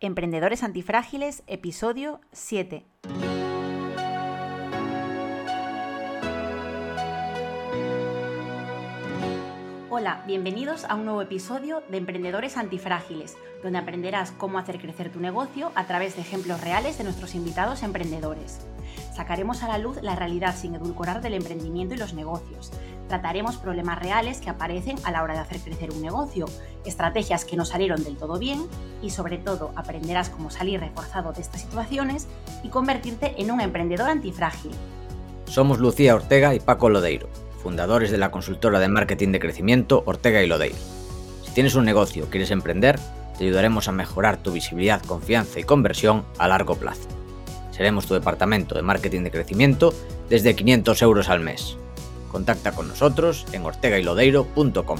Emprendedores Antifrágiles, episodio 7. Hola, bienvenidos a un nuevo episodio de Emprendedores Antifrágiles, donde aprenderás cómo hacer crecer tu negocio a través de ejemplos reales de nuestros invitados emprendedores. Sacaremos a la luz la realidad sin edulcorar del emprendimiento y los negocios. Trataremos problemas reales que aparecen a la hora de hacer crecer un negocio, estrategias que no salieron del todo bien y sobre todo aprenderás cómo salir reforzado de estas situaciones y convertirte en un emprendedor antifrágil. Somos Lucía Ortega y Paco Lodeiro, fundadores de la consultora de marketing de crecimiento Ortega y Lodeiro. Si tienes un negocio o quieres emprender, te ayudaremos a mejorar tu visibilidad, confianza y conversión a largo plazo. Seremos tu departamento de marketing de crecimiento desde 500 euros al mes. Contacta con nosotros en ortegaylodeiro.com.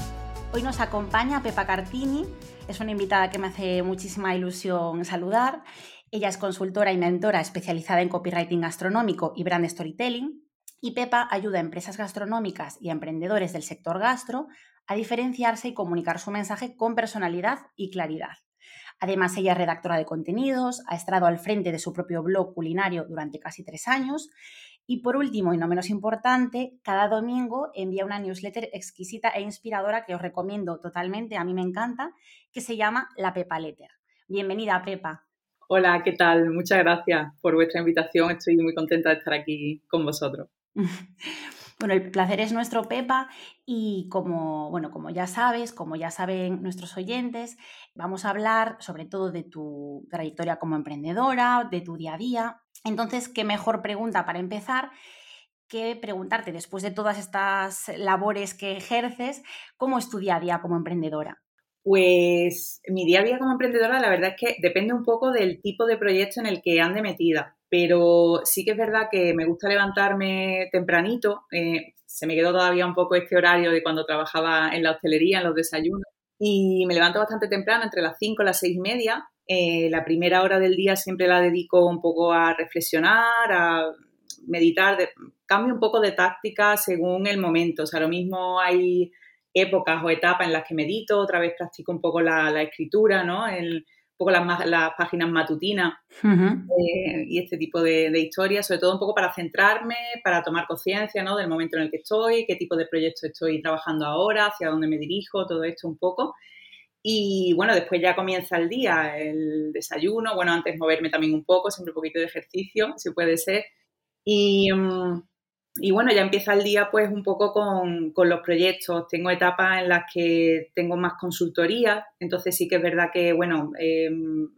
Hoy nos acompaña Pepa Cartini, es una invitada que me hace muchísima ilusión saludar. Ella es consultora y mentora especializada en copywriting gastronómico y brand storytelling. Y Pepa ayuda a empresas gastronómicas y a emprendedores del sector gastro a diferenciarse y comunicar su mensaje con personalidad y claridad. Además, ella es redactora de contenidos, ha estado al frente de su propio blog culinario durante casi tres años y por último, y no menos importante, cada domingo envía una newsletter exquisita e inspiradora que os recomiendo totalmente, a mí me encanta, que se llama La Pepa Letter. Bienvenida, Pepa. Hola, ¿qué tal? Muchas gracias por vuestra invitación. Estoy muy contenta de estar aquí con vosotros. Bueno, el placer es nuestro, Pepa, y como, bueno, como ya sabes, como ya saben nuestros oyentes, vamos a hablar sobre todo de tu trayectoria como emprendedora, de tu día a día. Entonces, ¿qué mejor pregunta para empezar que preguntarte, después de todas estas labores que ejerces, cómo es tu día a día como emprendedora? Pues mi día a día como emprendedora, la verdad es que depende un poco del tipo de proyecto en el que ande metida pero sí que es verdad que me gusta levantarme tempranito. Eh, se me quedó todavía un poco este horario de cuando trabajaba en la hostelería, en los desayunos. Y me levanto bastante temprano, entre las 5 y las 6 y media. Eh, la primera hora del día siempre la dedico un poco a reflexionar, a meditar. cambio un poco de táctica según el momento. O sea, lo mismo hay épocas o etapas en las que medito, otra vez practico un poco la, la escritura, ¿no? El, poco las, las páginas matutinas eh, y este tipo de, historias, sobre todo un poco para centrarme, para tomar conciencia ¿no? del momento en el que estoy, qué tipo de proyecto estoy trabajando ahora, hacia dónde me dirijo, todo esto un poco. Y bueno, después ya comienza el día, el desayuno, bueno, antes moverme también un poco, siempre un poquito de ejercicio, si puede ser. Y, mm, y bueno, ya empieza el día pues un poco con, los proyectos. Tengo etapas en las que tengo más consultoría, entonces sí que es verdad que, bueno, em,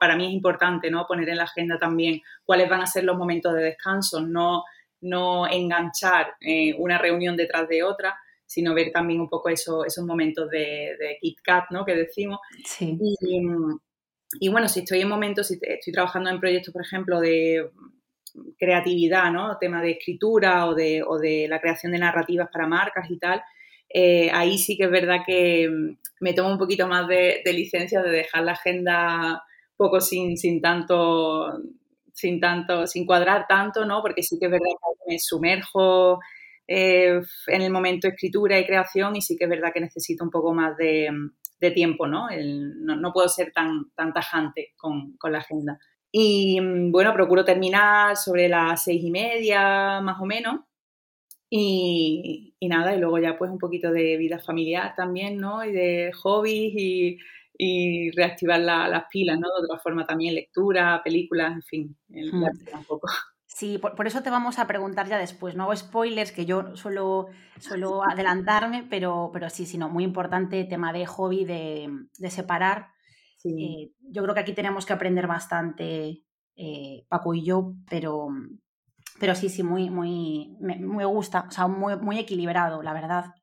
para mí es importante ¿no? poner en la agenda también cuáles van a ser los momentos de descanso, no, no enganchar eh, una reunión detrás de otra, sino ver también un poco eso, esos momentos de, de Kit Kat, ¿no? Que decimos. Sí. Y, y bueno, si estoy en momentos, si estoy trabajando en proyectos, por ejemplo, de creatividad, ¿no? Tema de escritura o de, o de la creación de narrativas para marcas y tal, eh, ahí sí que es verdad que mm, me tomo un poquito más de, licencia de dejar la agenda poco sin, sin tanto, sin tanto, sin cuadrar tanto, ¿no? Porque sí que es verdad que me sumerjo eh, en el momento de escritura y creación y sí que es verdad que necesito un poco más de, tiempo, ¿no? no, puedo ser tan, tan tajante con, con la agenda. Y mm, bueno, procuro terminar sobre las seis y media, más o menos. Y, nada, y luego ya pues un poquito de vida familiar también, ¿no? Y de hobbies y, reactivar las pilas, ¿no? De otra forma también lectura, películas, en fin, el hmm. un poco. Sí, por, eso te vamos a preguntar ya después. No hago spoilers, que yo suelo, suelo adelantarme, pero, pero sí, sí, no, muy importante tema de hobby, de, de separar eh, yo creo que aquí tenemos que aprender bastante, eh, Paco y yo, pero, pero sí, sí, muy, muy, me, gusta, o sea, muy, muy equilibrado, la verdad.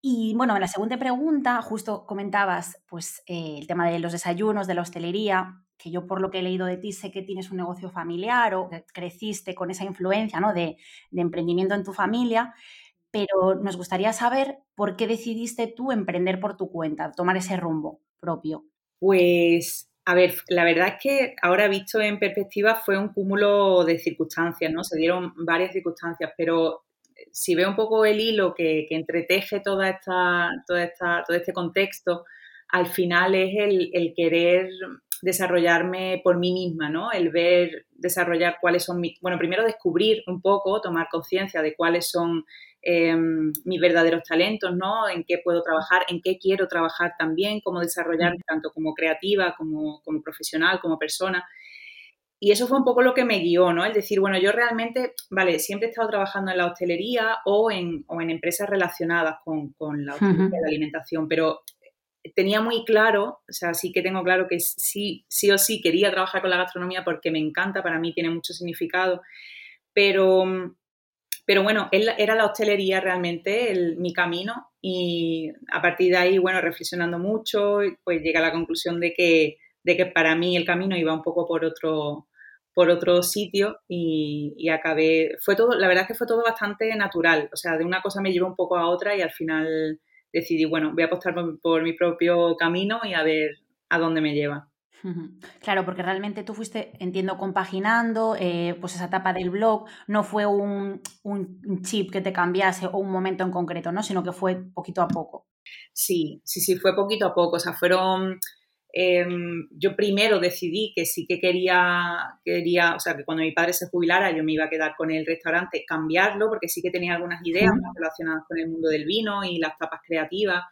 Y bueno, en la segunda pregunta, justo comentabas pues, eh, el tema de los desayunos, de la hostelería, que yo por lo que he leído de ti sé que tienes un negocio familiar o que creciste con esa influencia ¿no? de, emprendimiento en tu familia, pero nos gustaría saber por qué decidiste tú emprender por tu cuenta, tomar ese rumbo propio. Pues, a ver, la verdad es que ahora visto en perspectiva fue un cúmulo de circunstancias, ¿no? Se dieron varias circunstancias, pero si veo un poco el hilo que, entreteje toda esta, toda esta, todo este contexto, al final es el querer desarrollarme por mí misma, ¿no? El ver, desarrollar cuáles son mis, bueno, primero descubrir un poco, tomar conciencia de cuáles son em, mis verdaderos talentos, ¿no? En qué puedo trabajar, en qué quiero trabajar también, cómo desarrollarme tanto como creativa, como, como profesional, como persona. Y eso fue un poco lo que me guió, ¿no? El decir, bueno, yo realmente, vale, siempre he estado trabajando en la hostelería o en, o en empresas relacionadas con, con la hostelería y la alimentación, pero tenía muy claro, o sea, sí que tengo claro que sí, sí o sí quería trabajar con la gastronomía porque me encanta, para mí tiene mucho significado, pero, pero bueno, era la hostelería realmente mi camino y a partir de ahí, bueno, reflexionando mucho, pues llegué a la conclusión de que, de que para mí el camino iba un poco por otro, por otro sitio y, y, acabé, fue todo, la verdad es que fue todo bastante natural, o sea, de una cosa me llevó un poco a otra y al final decidí, bueno, voy a apostar por, mi propio camino y a ver a dónde me lleva. Claro, porque realmente tú fuiste, entiendo, compaginando, eh, pues esa etapa del blog, no fue un, un, chip que te cambiase o un momento en concreto, ¿no? Sino que fue poquito a poco. Sí, sí, sí, fue poquito a poco. O sea, fueron Em, yo primero decidí que sí que quería, quería, o sea, que cuando mi padre se jubilara yo me iba a quedar con el restaurante, cambiarlo, porque sí que tenía algunas ideas relacionadas con el mundo del vino y las tapas creativas.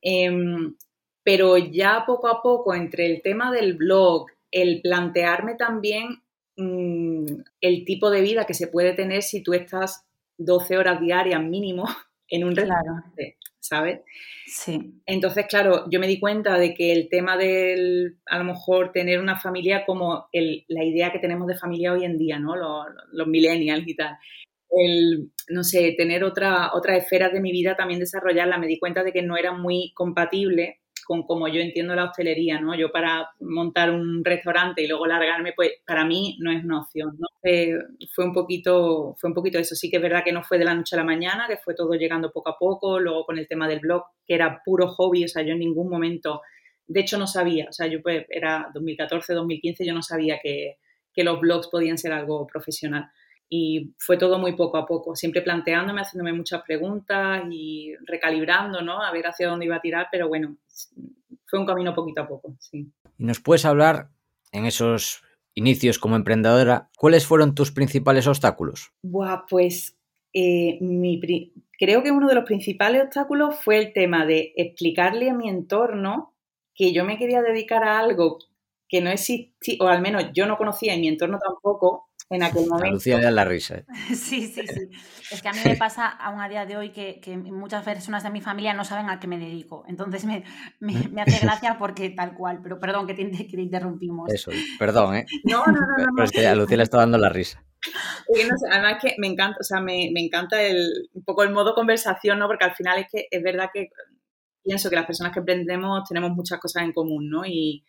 Em, pero ya poco a poco, entre el tema del blog, el plantearme también mm, el tipo de vida que se puede tener si tú estás 12 horas diarias mínimo en un restaurante. ¿Sabes? Sí. Entonces, claro, yo me di cuenta de que el tema del, a lo mejor, tener una familia como el, la idea que tenemos de familia hoy en día, ¿no? Los, los millennials y tal. El, no sé, tener otra, otra esfera de mi vida también desarrollarla, me di cuenta de que no era muy compatible con como yo entiendo la hostelería, ¿no? Yo para montar un restaurante y luego largarme, pues para mí no es una opción. Eh, fue un poquito, fue un poquito eso. Sí que es verdad que no fue de la noche a la mañana, que fue todo llegando poco a poco, luego con el tema del blog, que era puro hobby, o sea, yo en ningún momento, de hecho no sabía, o sea, yo pues era 2014, 2015, yo no sabía que, que los blogs podían ser algo profesional y fue todo muy poco a poco, siempre planteándome, haciéndome muchas preguntas y recalibrando, ¿no? A ver hacia dónde iba a tirar, pero bueno, fue un camino poquito a poco, sí. ¿Y nos puedes hablar en esos inicios como emprendedora, cuáles fueron tus principales obstáculos? Buah, pues eh, mi creo que uno de los principales obstáculos fue el tema de explicarle a mi entorno que yo me quería dedicar a algo que no existía, o al menos yo no conocía y mi entorno tampoco, en aquel momento. Lucía da la risa. ¿eh? Sí, sí, sí. Es que a mí me pasa aún a día de hoy que, que, muchas personas de mi familia no saben a qué me dedico. Entonces me, me, me hace gracia porque tal cual. Pero perdón que te, que te interrumpimos. Eso, perdón, ¿eh? No, no, no. no Pero es que a Lucía le está dando la risa. No sé, además que me encanta, o sea, me, me encanta el, un poco el modo conversación, ¿no? Porque al final es que es verdad que pienso que las personas que emprendemos tenemos muchas cosas en común, ¿no? Y,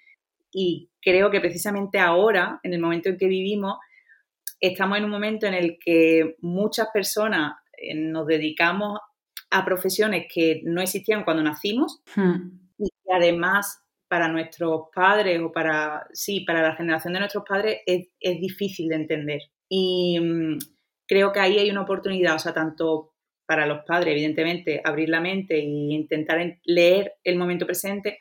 y creo que precisamente ahora, en el momento en que vivimos, estamos en un momento en el que muchas personas eh, nos dedicamos a profesiones que no existían cuando nacimos hmm. y que además para nuestros padres o para, sí, para la generación de nuestros padres es, es difícil de entender. Y mm, creo que ahí hay una oportunidad, o sea, tanto para los padres, evidentemente, abrir la mente e intentar leer el momento presente,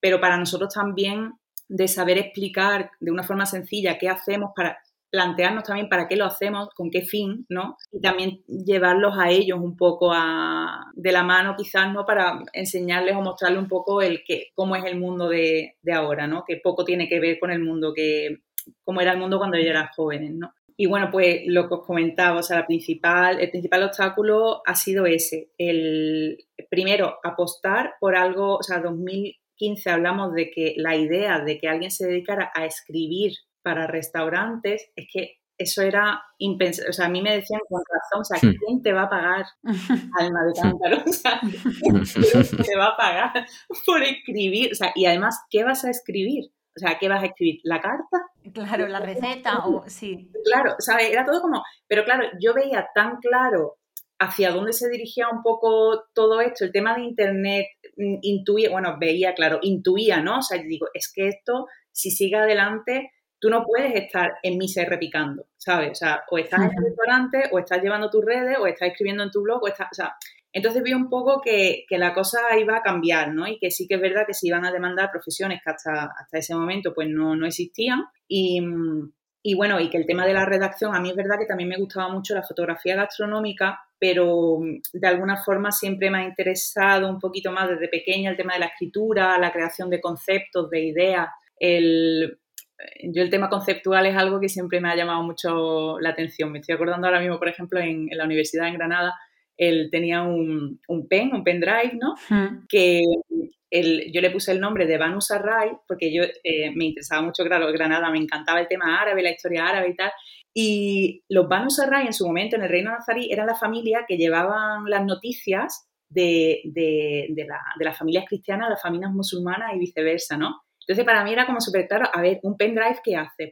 pero para nosotros también de saber explicar de una forma sencilla qué hacemos para plantearnos también para qué lo hacemos, con qué fin, ¿no? Y también llevarlos a ellos un poco a, de la mano, quizás, ¿no? Para enseñarles o mostrarles un poco el que, cómo es el mundo de, de ahora, ¿no? Que poco tiene que ver con el mundo que, cómo era el mundo cuando ellos eran jóvenes, ¿no? Y bueno, pues lo que os comentaba, o sea, la principal, el principal obstáculo ha sido ese, el primero apostar por algo, o sea, 2015 hablamos de que la idea de que alguien se dedicara a escribir para restaurantes, es que eso era impensable. O sea, a mí me decían con razón, o sea, hmm. ¿quién te va a pagar, alma de cántaro? O sea, ¿quién te va a pagar por escribir? O sea, y además, ¿qué vas a escribir? O sea, ¿qué vas a escribir? ¿La carta? Claro, la receta o sí. Claro, ¿sabes? Era todo como, pero claro, yo veía tan claro hacia dónde se dirigía un poco todo esto, el tema de internet, mm, intuía, bueno, veía, claro, intuía, ¿no? O sea, digo, es que esto, si sigue adelante, tú no puedes estar en misa y repicando, ¿sabes? O sea, o estás en el restaurante, o estás llevando tus redes, o estás escribiendo en tu blog, o estás, o sea, Entonces vi un poco que, la cosa iba a cambiar, ¿no? Y que sí que es verdad que se iban a demandar profesiones que hasta, hasta ese momento pues no, no existían. Y, y bueno, y que el tema de la redacción, a mí es verdad que también me gustaba mucho la fotografía gastronómica, pero de alguna forma siempre me ha interesado un poquito más desde pequeña el tema de la escritura, la creación de conceptos, de ideas. El, yo el tema conceptual es algo que siempre me ha llamado mucho la atención. Me estoy acordando ahora mismo, por ejemplo, en, la universidad en Granada, él tenía un, un pen, un pendrive, ¿no? Que yo le puse el nombre de Banu Sarray porque yo eh, me interesaba mucho, claro, Granada, me encantaba el tema árabe, la historia árabe y tal. Y los Banu Sarray en su momento en el reino nazarí eran la familia que llevaban las noticias de, de, de, la, de las familias cristianas a las familias musulmanas y viceversa, ¿no? Entonces, para mí era como súper claro, a ver, un pendrive, ¿qué hace?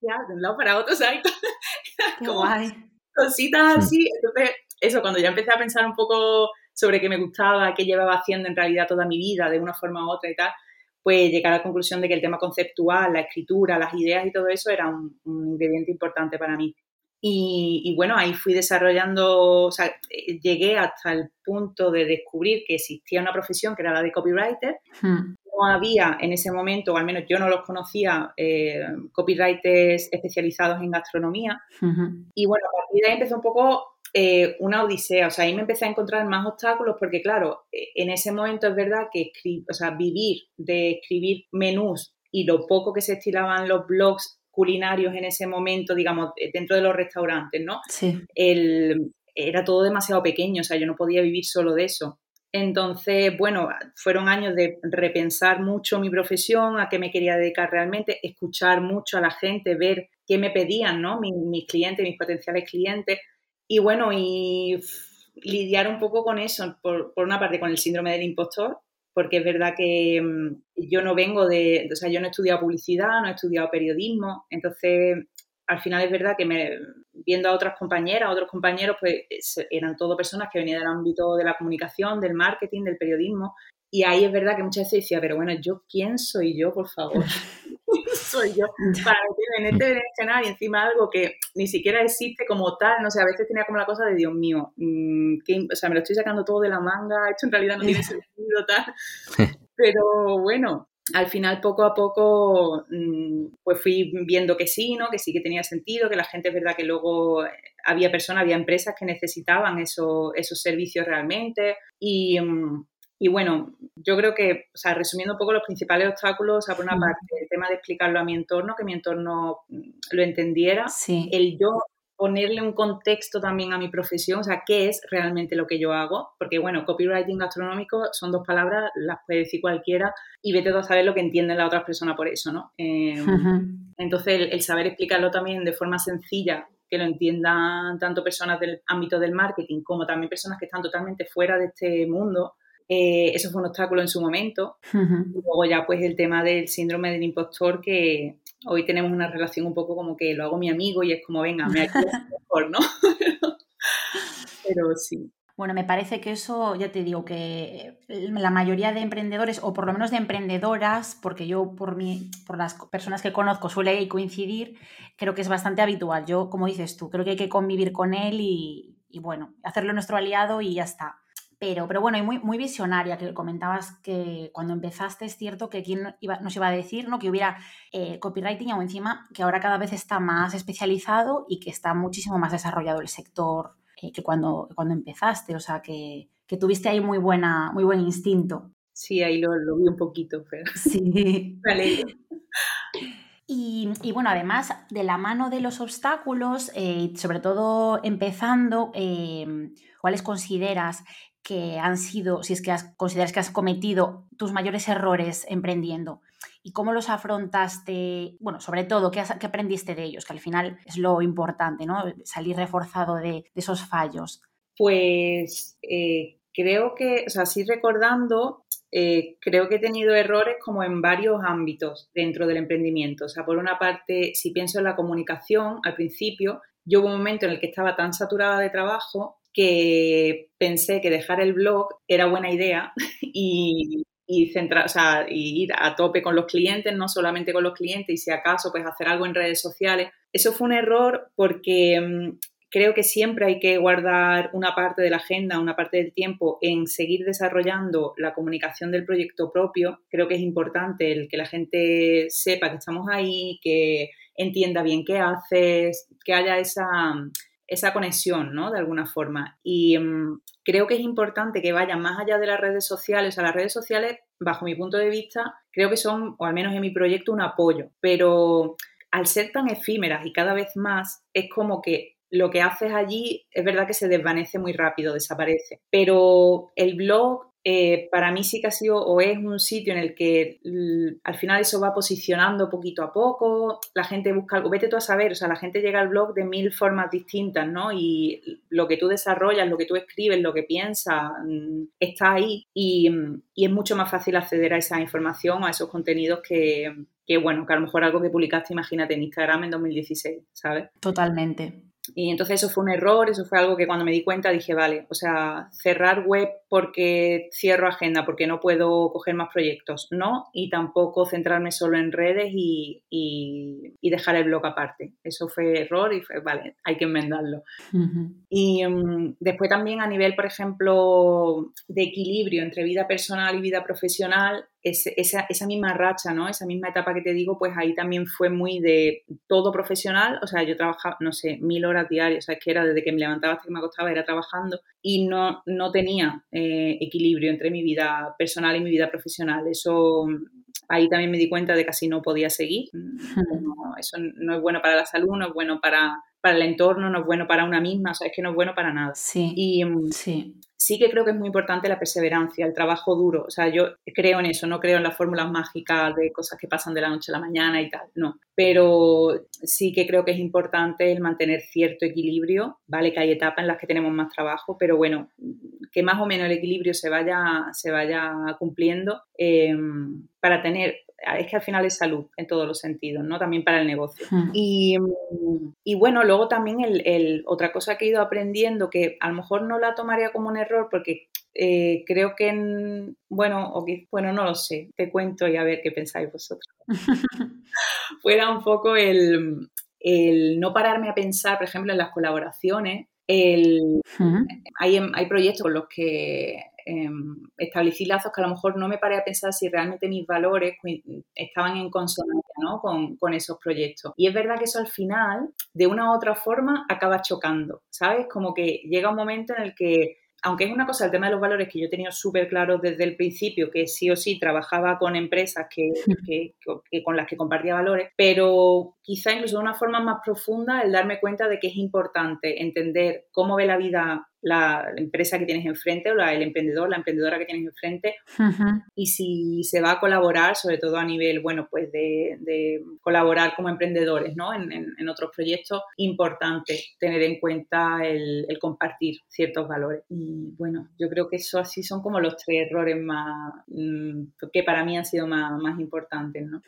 Lleva de un lado para otro, ¿sabes? Qué guay. Cositas así. Entonces, eso, cuando ya empecé a pensar un poco sobre qué me gustaba, qué llevaba haciendo en realidad toda mi vida de una forma u otra y tal, pues llegué a la conclusión de que el tema conceptual, la escritura, las ideas y todo eso era un, ingrediente importante para mí. Y, bueno, ahí fui desarrollando, o sea, llegué hasta el punto de descubrir que existía una profesión que era la de copywriter. Hmm. No había en ese momento, o al menos yo no los conocía, eh, copywriters especializados en gastronomía. Y bueno, a partir de ahí empezó un poco eh, una odisea. O sea, ahí me empecé a encontrar más obstáculos porque, claro, eh, en ese momento es verdad que o sea, vivir de escribir menús y lo poco que se estilaban los blogs culinarios en ese momento, digamos, eh, dentro de los restaurantes, ¿no? Sí. era todo demasiado pequeño, o sea, yo no podía vivir solo de eso. Entonces, bueno, fueron años de repensar mucho mi profesión, a qué me quería dedicar realmente, escuchar mucho a la gente, ver qué me pedían, ¿no? mis clientes, mis potenciales clientes, y bueno, y lidiar un poco con eso, por, una parte con el síndrome del impostor, porque es verdad que mm, yo no vengo de, o sea, yo no he estudiado publicidad, no he estudiado periodismo, entonces al final es verdad que me, viendo a otras compañeras, a otros compañeros, pues eran todo personas que venían del ámbito de la comunicación, del marketing, del periodismo, y ahí es verdad que muchas veces decía, pero bueno, ¿yo quién soy yo, por favor? soy yo para meterme en este escenario y encima algo que ni siquiera existe como tal, no sé, a veces tenía como la cosa de Dios mío, mm, o sea, me lo estoy sacando todo de la manga, esto en realidad no tiene sentido, tal, pero bueno, al final poco a poco mm, pues fui viendo que sí, ¿no? Que sí que tenía sentido, que la gente es verdad que luego había personas, había empresas que necesitaban eso, esos servicios realmente. Y, mm, y bueno, yo creo que, o sea, resumiendo un poco los principales obstáculos, o sea, por una parte, el tema de explicarlo a mi entorno, que mi entorno mm, lo entendiera, el yo ponerle un contexto también a mi profesión, o sea, qué es realmente lo que yo hago, porque bueno, copywriting gastronómico son dos palabras, las puede decir cualquiera y vete a saber lo que entienden las otras personas por eso, ¿no? Em, entonces, el, saber explicarlo también de forma sencilla que lo entiendan tanto personas del ámbito del marketing como también personas que están totalmente fuera de este mundo, eh, eso fue un obstáculo en su momento. Y luego ya pues el tema del síndrome del impostor, que hoy tenemos una relación un poco como que lo hago mi amigo y es como, venga, me ayudas mejor, ¿no? Pero sí. Bueno, me parece que eso, ya te digo, que la mayoría de emprendedores, o por lo menos de emprendedoras, porque yo por, mi, por las personas que conozco suele coincidir, creo que es bastante habitual. Yo, como dices tú, creo que hay que convivir con él y, y bueno, hacerlo nuestro aliado y ya está. Pero, pero bueno, y muy, muy visionaria, que comentabas que cuando empezaste es cierto que quién iba, nos iba a decir ¿no? que hubiera eh, copywriting o encima que ahora cada vez está más especializado y que está muchísimo más desarrollado el sector eh, que cuando, cuando empezaste. O sea, que, que, tuviste ahí muy, buena, muy buen instinto. Sí, ahí lo, lo vi un poquito, pero sí. vale. Y, y, bueno, además de la mano de los obstáculos, eh, sobre todo empezando, ¿cuáles consideras que han sido, si es que has, consideras que has cometido tus mayores errores emprendiendo y cómo los afrontaste, bueno, sobre todo, ¿qué, aprendiste de ellos? Que al final es lo importante, ¿no? Salir reforzado de, esos fallos. Pues eh, creo que, o sea, sí recordando, eh, creo que he tenido errores como en varios ámbitos dentro del emprendimiento. O sea, por una parte, si pienso en la comunicación, al principio, yo hubo un momento en el que estaba tan saturada de trabajo que pensé que dejar el blog era buena idea y, centrar, o sea, ir a tope con los clientes, no solamente con los clientes y si acaso pues hacer algo en redes sociales. Eso fue un error porque mm, creo que siempre hay que guardar una parte de la agenda, una parte del tiempo en seguir desarrollando la comunicación del proyecto propio. Creo que es importante el que la gente sepa que estamos ahí, que entienda bien qué haces, que haya esa, esa conexión, ¿no? De alguna forma. Y mm, creo que es importante que vaya más allá de las redes sociales. O las redes sociales, bajo mi punto de vista, creo que son, o al menos en mi proyecto, un apoyo. Pero al ser tan efímeras y cada vez más, es como que lo que haces allí es verdad que se desvanece muy rápido, desaparece. Pero el blog eh, para mí sí que ha sido o es un sitio en el que al final eso va posicionando poquito a poco, la gente busca algo, vete tú a saber, o sea, la gente llega al blog de mil formas distintas, ¿no? Y lo que tú desarrollas, lo que tú escribes, lo que piensas, mm, está ahí y, y es mucho más fácil acceder a esa información, a esos contenidos que, que, bueno, que a lo mejor algo que publicaste, imagínate, en Instagram en 2016, ¿sabes? Totalmente. Y entonces eso fue un error, eso fue algo que cuando me di cuenta dije, vale, o sea, cerrar web porque cierro agenda, porque no puedo coger más proyectos, no, y tampoco centrarme solo en redes y, y, dejar el blog aparte. Eso fue error y fue, vale, hay que enmendarlo. Y um, después también a nivel, por ejemplo, de equilibrio entre vida personal y vida profesional, esa, esa, misma racha, ¿no? Esa misma etapa que te digo, pues ahí también fue muy de todo profesional, o sea, yo trabajaba, no sé, mil horas diarias, o sea, es que era desde que me levantaba hasta que me acostaba, era trabajando y no, no tenía eh, equilibrio entre mi vida personal y mi vida profesional. Eso, ahí también me di cuenta de que así no podía seguir. eso no es bueno para la salud, no es bueno para, para el entorno, no es bueno para una misma, o sea, es que no es bueno para nada. Sí. Y, mm, sí sí que creo que es muy importante la perseverancia, el trabajo duro. O sea, yo creo en eso, no creo en las fórmulas mágicas de cosas que pasan de la noche a la mañana y tal, no. Pero sí que creo que es importante el mantener cierto equilibrio, ¿vale? Que hay etapas en las que tenemos más trabajo, pero bueno, que más o menos el equilibrio se vaya, se vaya cumpliendo eh, para tener es que al final es salud en todos los sentidos, ¿no? También para el negocio. Hmm. Y, y, bueno, luego también el, otra cosa que he ido aprendiendo, que a lo mejor no la tomaría como un error porque eh, creo que, en, bueno, bueno, no lo sé, te cuento y a ver qué pensáis vosotros. Fuera un poco el, el no pararme a pensar, por ejemplo, en las colaboraciones, el, hmm. hay, hay, proyectos con los que Em, establecí lazos que a lo mejor no me paré a pensar si realmente mis valores estaban en consonancia ¿no? con, con, esos proyectos. Y es verdad que eso al final, de una u otra forma, acaba chocando, ¿sabes? Como que llega un momento en el que aunque es una cosa el tema de los valores que yo he tenido súper claro desde el principio, que sí o sí trabajaba con empresas que, con las que compartía valores, pero quizá incluso de una forma más profunda el darme cuenta de que es importante entender cómo ve la vida la empresa que tienes enfrente o la, el emprendedor, la emprendedora que tienes enfrente y si se va a colaborar, sobre todo a nivel, bueno, pues de, colaborar como emprendedores, ¿no? En, otros proyectos, importante tener en cuenta el, compartir ciertos valores. Y bueno, yo creo que eso así son como los tres errores más, mm, que para mí han sido más, más importantes, ¿no?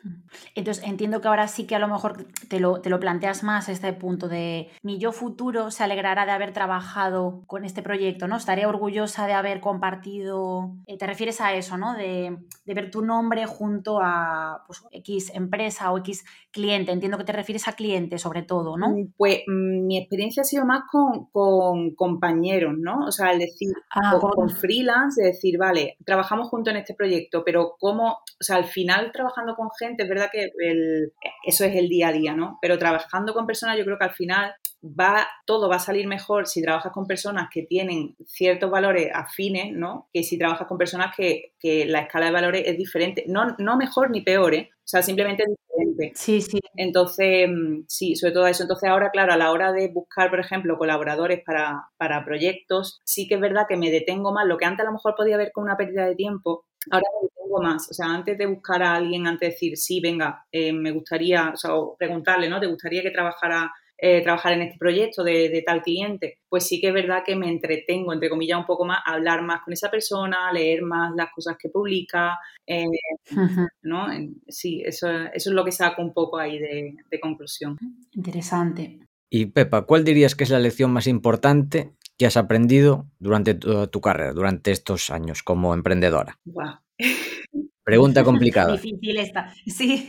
Entonces entiendo que ahora sí que a lo mejor te lo, te lo planteas más este punto de mi yo futuro se alegrará de haber trabajado con este proyecto, ¿no? Estaría orgullosa de haber compartido, eh, te refieres a eso, ¿no? De, ver tu nombre junto a pues, X empresa o X cliente. Entiendo que te refieres a cliente sobre todo, ¿no? Mm, pues mm, mi experiencia ha sido más con, compañeros, ¿no? O sea, al decir, ah, con, freelance, de decir, vale, trabajamos juntos en este proyecto, pero cómo, o sea, al final trabajando con gente, es verdad que eso es el día a día, ¿no? Pero trabajando con personas, yo creo que al final va, todo va a salir mejor si trabajas con personas que tienen ciertos valores afines, ¿no? Que si trabajas con personas que, la escala de valores es diferente. No, no mejor ni peor, ¿eh? O sea, simplemente es diferente. Sí, sí. Entonces, mm, sí, sobre todo eso. Entonces, ahora, claro, a la hora de buscar, por ejemplo, colaboradores para, para proyectos, sí que es verdad que me detengo más. Lo que antes a lo mejor podía ver como una pérdida de tiempo, ahora me detengo más. O sea, antes de buscar a alguien, antes de decir, sí, venga, eh, me gustaría, o sea, preguntarle, ¿no? ¿Te gustaría que trabajara eh, trabajar en este proyecto de, tal cliente, pues sí que es verdad que me entretengo, entre comillas, un poco más, hablar más con esa persona, leer más las cosas que publica, eh, ¿no? Sí, eso, eso es lo que saco un poco ahí de, conclusión. Interesante. Y Pepa, ¿cuál dirías que es la lección más importante que has aprendido durante tu, tu carrera, durante estos años como emprendedora? Pregunta complicada. Difícil esta, sí.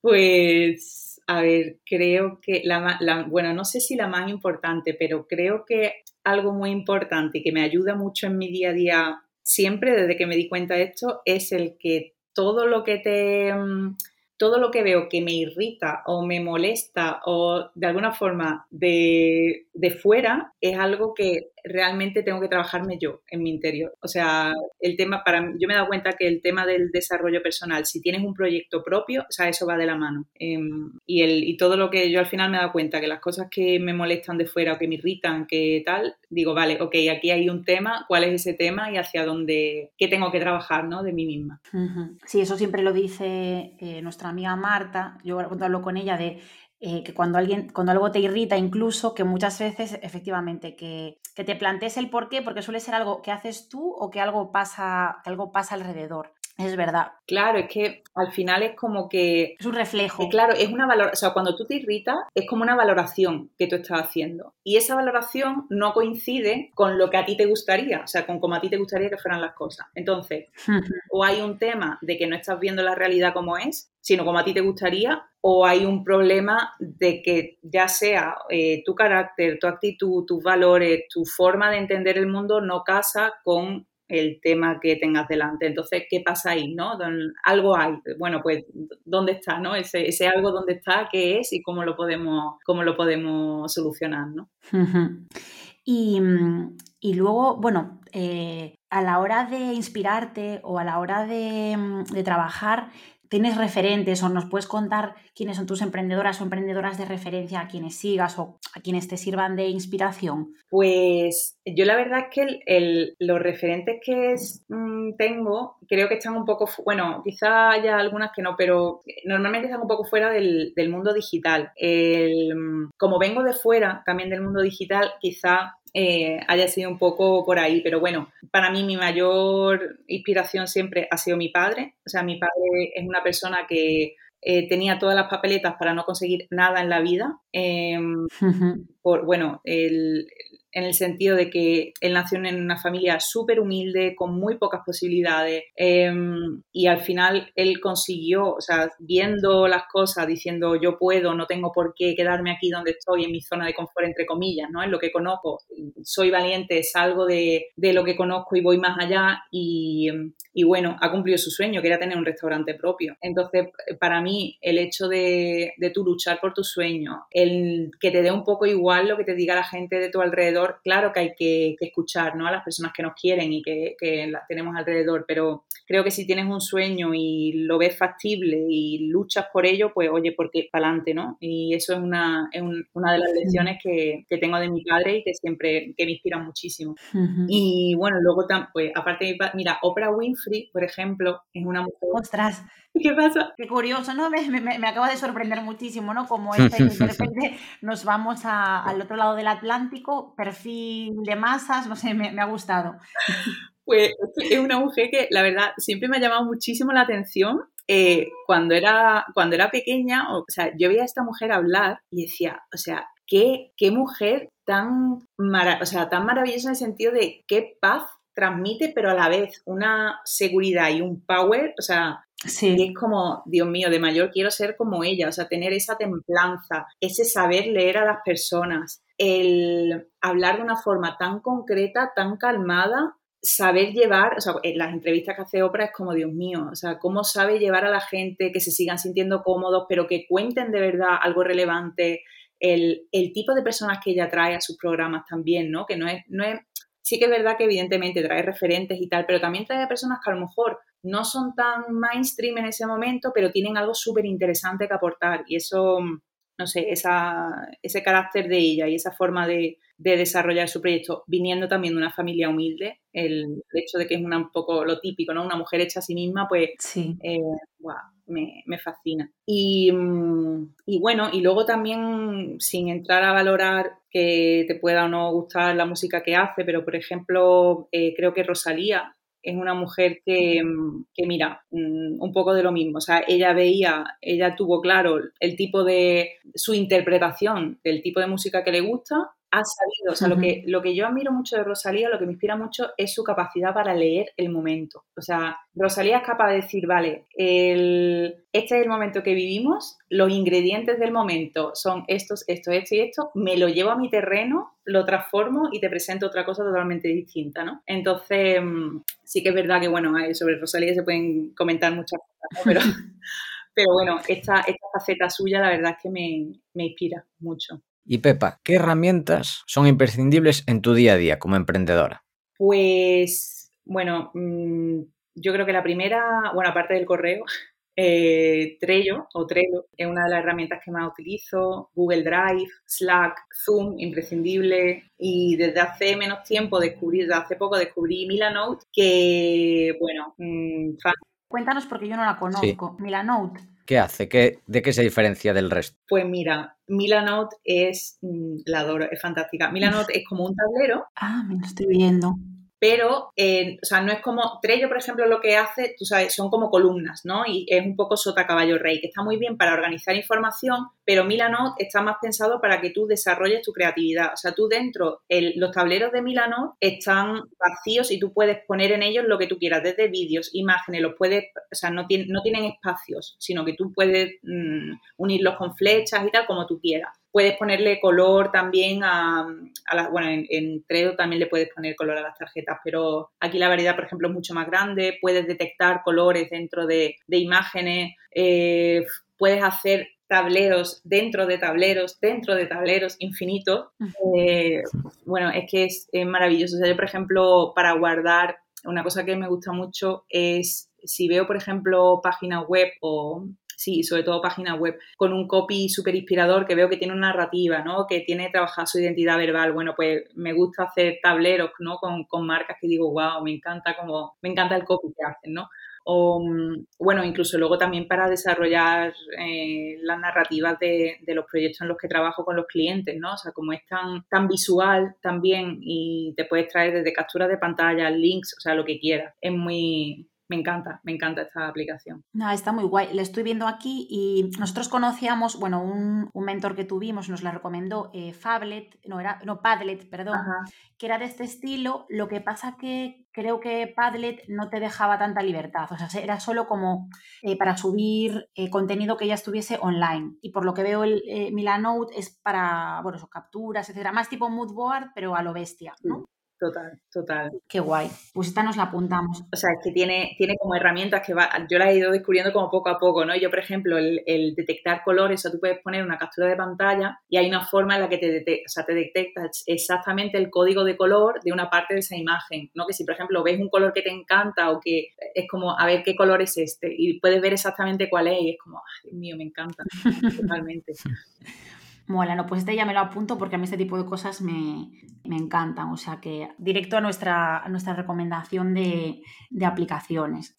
Pues a ver, creo que la, bueno, no sé si la más importante, pero creo que algo muy importante y que me ayuda mucho en mi día a día, siempre desde que me di cuenta de esto, es el que todo lo que te mm, todo lo que veo que me irrita o me molesta o de alguna forma de, de fuera es algo que realmente tengo que trabajarme yo en mi interior. O sea, el tema para mí, yo me he dado cuenta que el tema del desarrollo personal, si tienes un proyecto propio, o sea, eso va de la mano. Em, y, el, y todo lo que yo al final me he dado cuenta, que las cosas que me molestan de fuera o que me irritan, que tal, digo, vale, ok, aquí hay un tema, ¿cuál es ese tema y hacia dónde, qué tengo que trabajar, ¿no? De mí misma. Sí, eso siempre lo dice eh, nuestra amiga Marta, yo hablo con ella de eh, que cuando, alguien, cuando algo te irrita, incluso que muchas veces, efectivamente, que, que, te plantees el por qué, porque suele ser algo que haces tú o que algo pasa, que algo pasa alrededor. Es verdad. Claro, es que al final es como que... Es un reflejo. claro, es una valoración, o sea, cuando tú te irritas es como una valoración que tú estás haciendo. Y esa valoración no coincide con lo que a ti te gustaría, o sea, con cómo a ti te gustaría que fueran las cosas. Entonces, o hay un tema de que no estás viendo la realidad como es, sino como a ti te gustaría, o hay un problema de que ya sea eh, tu carácter, tu actitud, tus valores, tu forma de entender el mundo no casa con el tema que tengas delante. Entonces, ¿qué pasa ahí? ¿no? Algo hay. Bueno, pues, ¿dónde está? ¿no? Ese, ese algo, ¿dónde está? ¿Qué es? Y cómo lo podemos, cómo lo podemos solucionar, ¿no? y, y, luego, bueno, eh, a la hora de inspirarte o a la hora de, de trabajar, ¿Tienes referentes o nos puedes contar quiénes son tus emprendedoras o emprendedoras de referencia a quienes sigas o a quienes te sirvan de inspiración? Pues yo la verdad es que los referentes que mm, tengo creo que están un poco, bueno, quizá haya algunas que no, pero normalmente están un poco fuera del, mundo digital. como vengo de fuera también del mundo digital, quizá eh, haya sido un poco por ahí. Pero bueno, para mí mi mayor inspiración siempre ha sido mi padre. O sea, mi padre es una persona que eh, tenía todas las papeletas para no conseguir nada en la vida. Em, por, bueno, el, en el sentido de que él nació en una familia súper humilde, con muy pocas posibilidades, em, y al final él consiguió, o sea, viendo las cosas, diciendo yo puedo, no tengo por qué quedarme aquí donde estoy, en mi zona de confort, entre comillas, ¿no? En lo que conozco, soy valiente, salgo de, de lo que conozco y voy más allá, y, y bueno, ha cumplido su sueño, que era tener un restaurante propio. Entonces, para mí, el hecho de, de tú luchar por tu sueño, el que te dé un poco igual lo que te diga la gente de tu alrededor, claro que hay que, escuchar ¿no? a las personas que nos quieren y que, que, las tenemos alrededor, pero creo que si tienes un sueño y lo ves factible y luchas por ello, pues oye, porque para adelante, ¿no? Y eso es una, es una de las lecciones que, que, tengo de mi padre y que siempre que me inspira muchísimo. Y bueno, luego, pues aparte mira, Oprah Winfrey, por ejemplo, es una mujer... ¡Ostras! ¿Qué pasa? Qué curioso, ¿no? Me, me, me acaba de sorprender muchísimo, ¿no? Como este, de repente nos vamos a, al otro lado del Atlántico, perfil de masas, no sé, me, me ha gustado. Pues es una mujer que, la verdad, siempre me ha llamado muchísimo la atención. Eh, cuando, era, cuando era pequeña, o sea, yo veía a esta mujer hablar y decía, o sea, qué, qué mujer tan, o sea, tan maravillosa en el sentido de qué paz transmite, pero a la vez una seguridad y un power, o sea, Y es como, Dios mío, de mayor quiero ser como ella, o sea, tener esa templanza, ese saber leer a las personas, el hablar de una forma tan concreta, tan calmada, saber llevar, o sea, en las entrevistas que hace Oprah es como, Dios mío, o sea, cómo sabe llevar a la gente que se sigan sintiendo cómodos, pero que cuenten de verdad algo relevante, el, el tipo de personas que ella trae a sus programas también, ¿no? Que no es, no es, sí que es verdad que evidentemente trae referentes y tal, pero también trae a personas que a lo mejor no son tan mainstream en ese momento, pero tienen algo súper interesante que aportar y eso, no sé, esa, ese carácter de ella y esa forma de, desarrollar su proyecto, viniendo también de una familia humilde, el, hecho de que es una, un poco lo típico, ¿no? Una mujer hecha a sí misma, pues, sí. Eh, me, fascina. Y, y, bueno, y luego también, sin entrar a valorar que te pueda o no gustar la música que hace, pero por ejemplo, eh, creo que Rosalía es una mujer que, mira, mm, un poco de lo mismo. O sea, ella veía, ella tuvo claro el tipo de su interpretación del tipo de música que le gusta, ha sabido, o sea, lo, que, lo que yo admiro mucho de Rosalía, lo que me inspira mucho es su capacidad para leer el momento. O sea, Rosalía es capaz de decir, vale, el, este es el momento que vivimos, los ingredientes del momento son estos, esto, esto y esto, me lo llevo a mi terreno, lo transformo y te presento otra cosa totalmente distinta, ¿no? Entonces, mm, sí que es verdad que, bueno, sobre Rosalía se pueden comentar muchas cosas, pero... Pero bueno, esta, esta faceta suya la verdad es que me, me inspira mucho. Y Pepa, ¿qué herramientas son imprescindibles en tu día a día como emprendedora? Pues, bueno, mm, yo creo que la primera, bueno, aparte del correo, eh, Trello o Trello es una de las herramientas que más utilizo, Google Drive, Slack, Zoom, imprescindible. Y desde hace menos tiempo descubrí, desde hace poco descubrí Milanote, que, bueno, mm, Cuéntanos porque yo no la conozco. Milanote. ¿Qué hace? ¿Qué, ¿De qué se diferencia del resto? Pues mira, Milanote es, mm, la adoro, es fantástica. Milanote es como un tablero. Ah, me lo estoy viendo pero, o sea, no es como, Trello, por ejemplo, lo que hace, tú sabes, son como columnas, ¿no? Y es un poco sota caballo rey, que está muy bien para organizar información, pero Milanote está más pensado para que tú desarrolles tu creatividad. O sea, tú dentro, los tableros de Milanote están vacíos y tú puedes poner en ellos lo que tú quieras, desde vídeos, imágenes, los puedes, o sea, no, no tienen espacios, sino que tú puedes mm, unirlos con flechas y tal, como tú quieras. Puedes ponerle color también a, las, bueno, en, en, Trello también le puedes poner color a las tarjetas, pero aquí la variedad, por ejemplo, es mucho más grande, puedes detectar colores dentro de, imágenes, eh, puedes hacer tableros dentro de tableros, dentro de tableros infinitos. Eh, bueno, es que es, es, maravilloso. O sea, yo, por ejemplo, para guardar, una cosa que me gusta mucho es si veo, por ejemplo, páginas web o sí, sobre todo página web, con un copy súper inspirador que veo que tiene una narrativa, ¿no? Que tiene trabajado su identidad verbal. Bueno, pues me gusta hacer tableros, ¿no? Con, marcas que digo, wow, me encanta como, me encanta el copy que hacen, ¿no? O, bueno, incluso luego también para desarrollar eh, las narrativas de, de, los proyectos en los que trabajo con los clientes, ¿no? O sea, como es tan, tan visual también y te puedes traer desde capturas de pantalla, links, o sea, lo que quieras. Es muy, me encanta, me encanta esta aplicación. No, está muy guay. Le estoy viendo aquí y nosotros conocíamos, bueno, un, mentor que tuvimos nos la recomendó eh, Fablet, no, era, no, Padlet, perdón, que era de este estilo. Lo que pasa que creo que Padlet no te dejaba tanta libertad, o sea, era solo como eh, para subir eh, contenido que ya estuviese online. Y por lo que veo, el Milanote es para, bueno, sus capturas, etcétera, más tipo moodboard, pero a lo bestia, ¿no? Total, total. Qué guay. Pues esta nos la apuntamos. O sea, es que tiene, tiene como herramientas que va, yo las he ido descubriendo como poco a poco, ¿no? Yo, por ejemplo, el, detectar colores, o sea, tú puedes poner una captura de pantalla y hay una forma en la que te, o sea, te detecta exactamente el código de color de una parte de esa imagen, ¿no? Que si, por ejemplo, ves un color que te encanta o que es como, a ver qué color es este y puedes ver exactamente cuál es y es como, ay, Dios mío, me encanta, totalmente. Mola, no, pues este ya me lo apunto porque a mí este tipo de cosas me, encantan. O sea que directo a nuestra, nuestra recomendación de, de aplicaciones.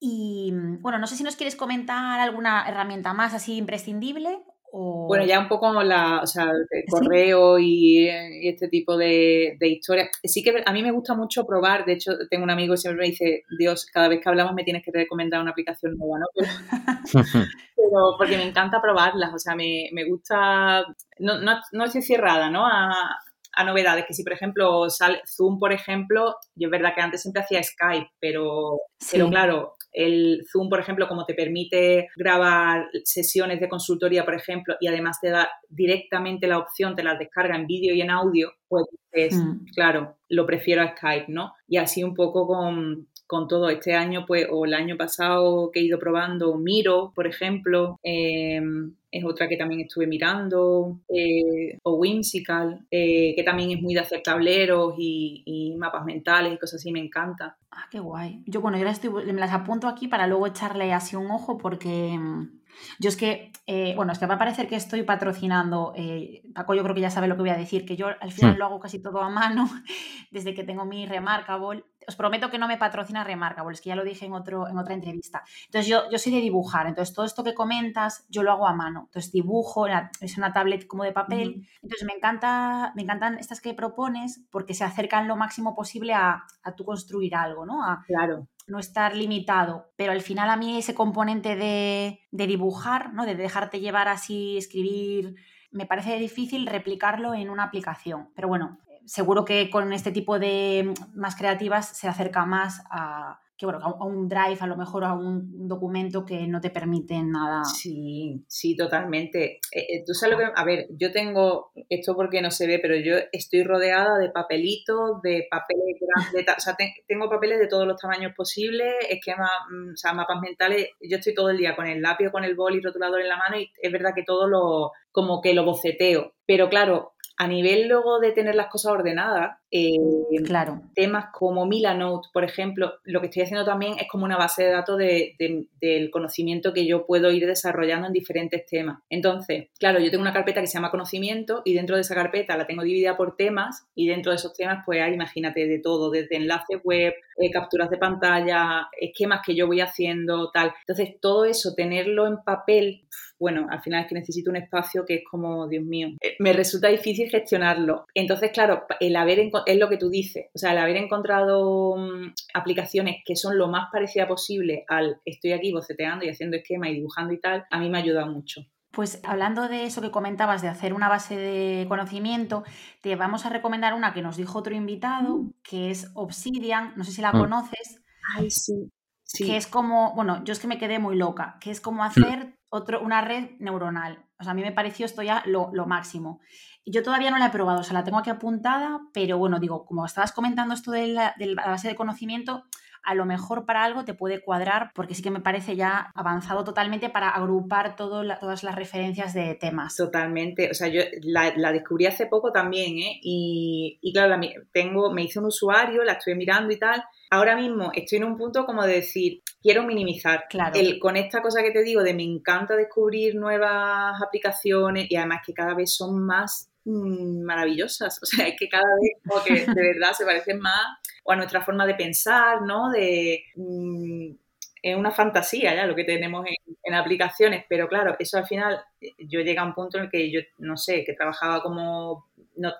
Y bueno, no sé si nos quieres comentar alguna herramienta más así imprescindible bueno, ya un poco la, o sea, el correo y, este tipo de, de, historias. Sí que a mí me gusta mucho probar, de hecho tengo un amigo que siempre me dice, Dios, cada vez que hablamos me tienes que recomendar una aplicación nueva, ¿no? Pero, porque me encanta probarlas, o sea, me, me gusta, no, no, no, estoy cerrada, ¿no? A, a novedades, que si por ejemplo sale Zoom, por ejemplo, yo es verdad que antes siempre hacía Skype, pero, pero claro, el Zoom, por ejemplo, como te permite grabar sesiones de consultoría, por ejemplo, y además te da directamente la opción, te las descarga en vídeo y en audio, pues es, mm. claro, lo prefiero a Skype, ¿no? Y así un poco con, con todo. Este año, pues, o el año pasado que he ido probando Miro, por ejemplo, em, es otra que también estuve mirando, eh, o Whimsical, eh, que también es muy de hacer tableros y, y, mapas mentales y cosas así, me encanta. Ah, qué guay. Yo, bueno, yo las estoy, me las apunto aquí para luego echarle así un ojo porque em, yo es que, eh, bueno, es que va a parecer que estoy patrocinando, eh, Paco yo creo que ya sabe lo que voy a decir, que yo al final hmm. lo hago casi todo a mano desde que tengo mi Remarkable. Os prometo que no me patrocina Remarkable, es que ya lo dije en, otro, en otra entrevista. Entonces yo, yo soy de dibujar, entonces todo esto que comentas yo lo hago a mano. Entonces dibujo, es una tablet como de papel. Entonces me, encanta, me encantan estas que propones porque se acercan lo máximo posible a, a tú construir algo, ¿no? claro no estar limitado, pero al final a mí ese componente de, dibujar, ¿no? de dejarte llevar así, escribir me parece difícil replicarlo en una aplicación. Pero bueno, seguro que con este tipo de más creativas se acerca más a, que bueno, a un drive, a lo mejor a un documento que no te permite nada. Sí, sí, totalmente. Eh, eh, tú sabes lo que, a ver, yo tengo, esto porque no se ve, pero yo estoy rodeada de papelitos, de papeles grandes, o sea, tengo papeles de todos los tamaños posibles, esquemas, mm, o sea, mapas mentales, yo estoy todo el día con el lápiz, con el boli, rotulador en la mano y es verdad que todo lo, como que lo boceteo, pero claro, a nivel luego de tener las cosas ordenadas, eh, claro. temas como Milanote, por ejemplo, lo que estoy haciendo también es como una base de datos del conocimiento que yo puedo ir desarrollando en diferentes temas. Entonces, claro, yo tengo una carpeta que se llama conocimiento y dentro de esa carpeta la tengo dividida por temas y dentro de esos temas pues hay, imagínate, de todo, desde enlaces web, eh, capturas de pantalla, esquemas que yo voy haciendo, tal. Entonces, todo eso, tenerlo en papel bueno, al final es que necesito un espacio que es como, Dios mío, eh, me resulta difícil gestionarlo. Entonces, claro, el haber, es lo que tú dices, o sea, el haber encontrado mm, aplicaciones que son lo más parecida posible al estoy aquí boceteando y haciendo esquema y dibujando y tal, a mí me ayuda mucho. Pues hablando de eso que comentabas, de hacer una base de conocimiento, te vamos a recomendar una que nos dijo otro invitado, mm. que es Obsidian, no sé si la mm. conoces. Ay, sí. Que es como, bueno, yo es que me quedé muy loca, que es como hacer otro, una red neuronal. O sea, a mí me pareció esto ya lo, máximo. Yo todavía no la he probado, o sea, la tengo aquí apuntada, pero bueno, digo, como estabas comentando esto de la, de la base de conocimiento, a lo mejor para algo te puede cuadrar, porque sí que me parece ya avanzado totalmente para agrupar todas las referencias de temas. Totalmente, o sea, yo la, descubrí hace poco también, ¿eh? Y, y claro, tengo, me hice un usuario, la estoy mirando y tal, ahora mismo estoy en un punto como de decir, quiero minimizar. Claro. El, con esta cosa que te digo de me encanta descubrir nuevas aplicaciones y además que cada vez son más mm, maravillosas. O sea, es que cada vez como que de verdad se parecen más o a nuestra forma de pensar, ¿no? De... Mm, es una fantasía ya lo que tenemos en, en, aplicaciones, pero claro, eso al final, eh, yo llegué a un punto en el que yo, no sé, que trabajaba como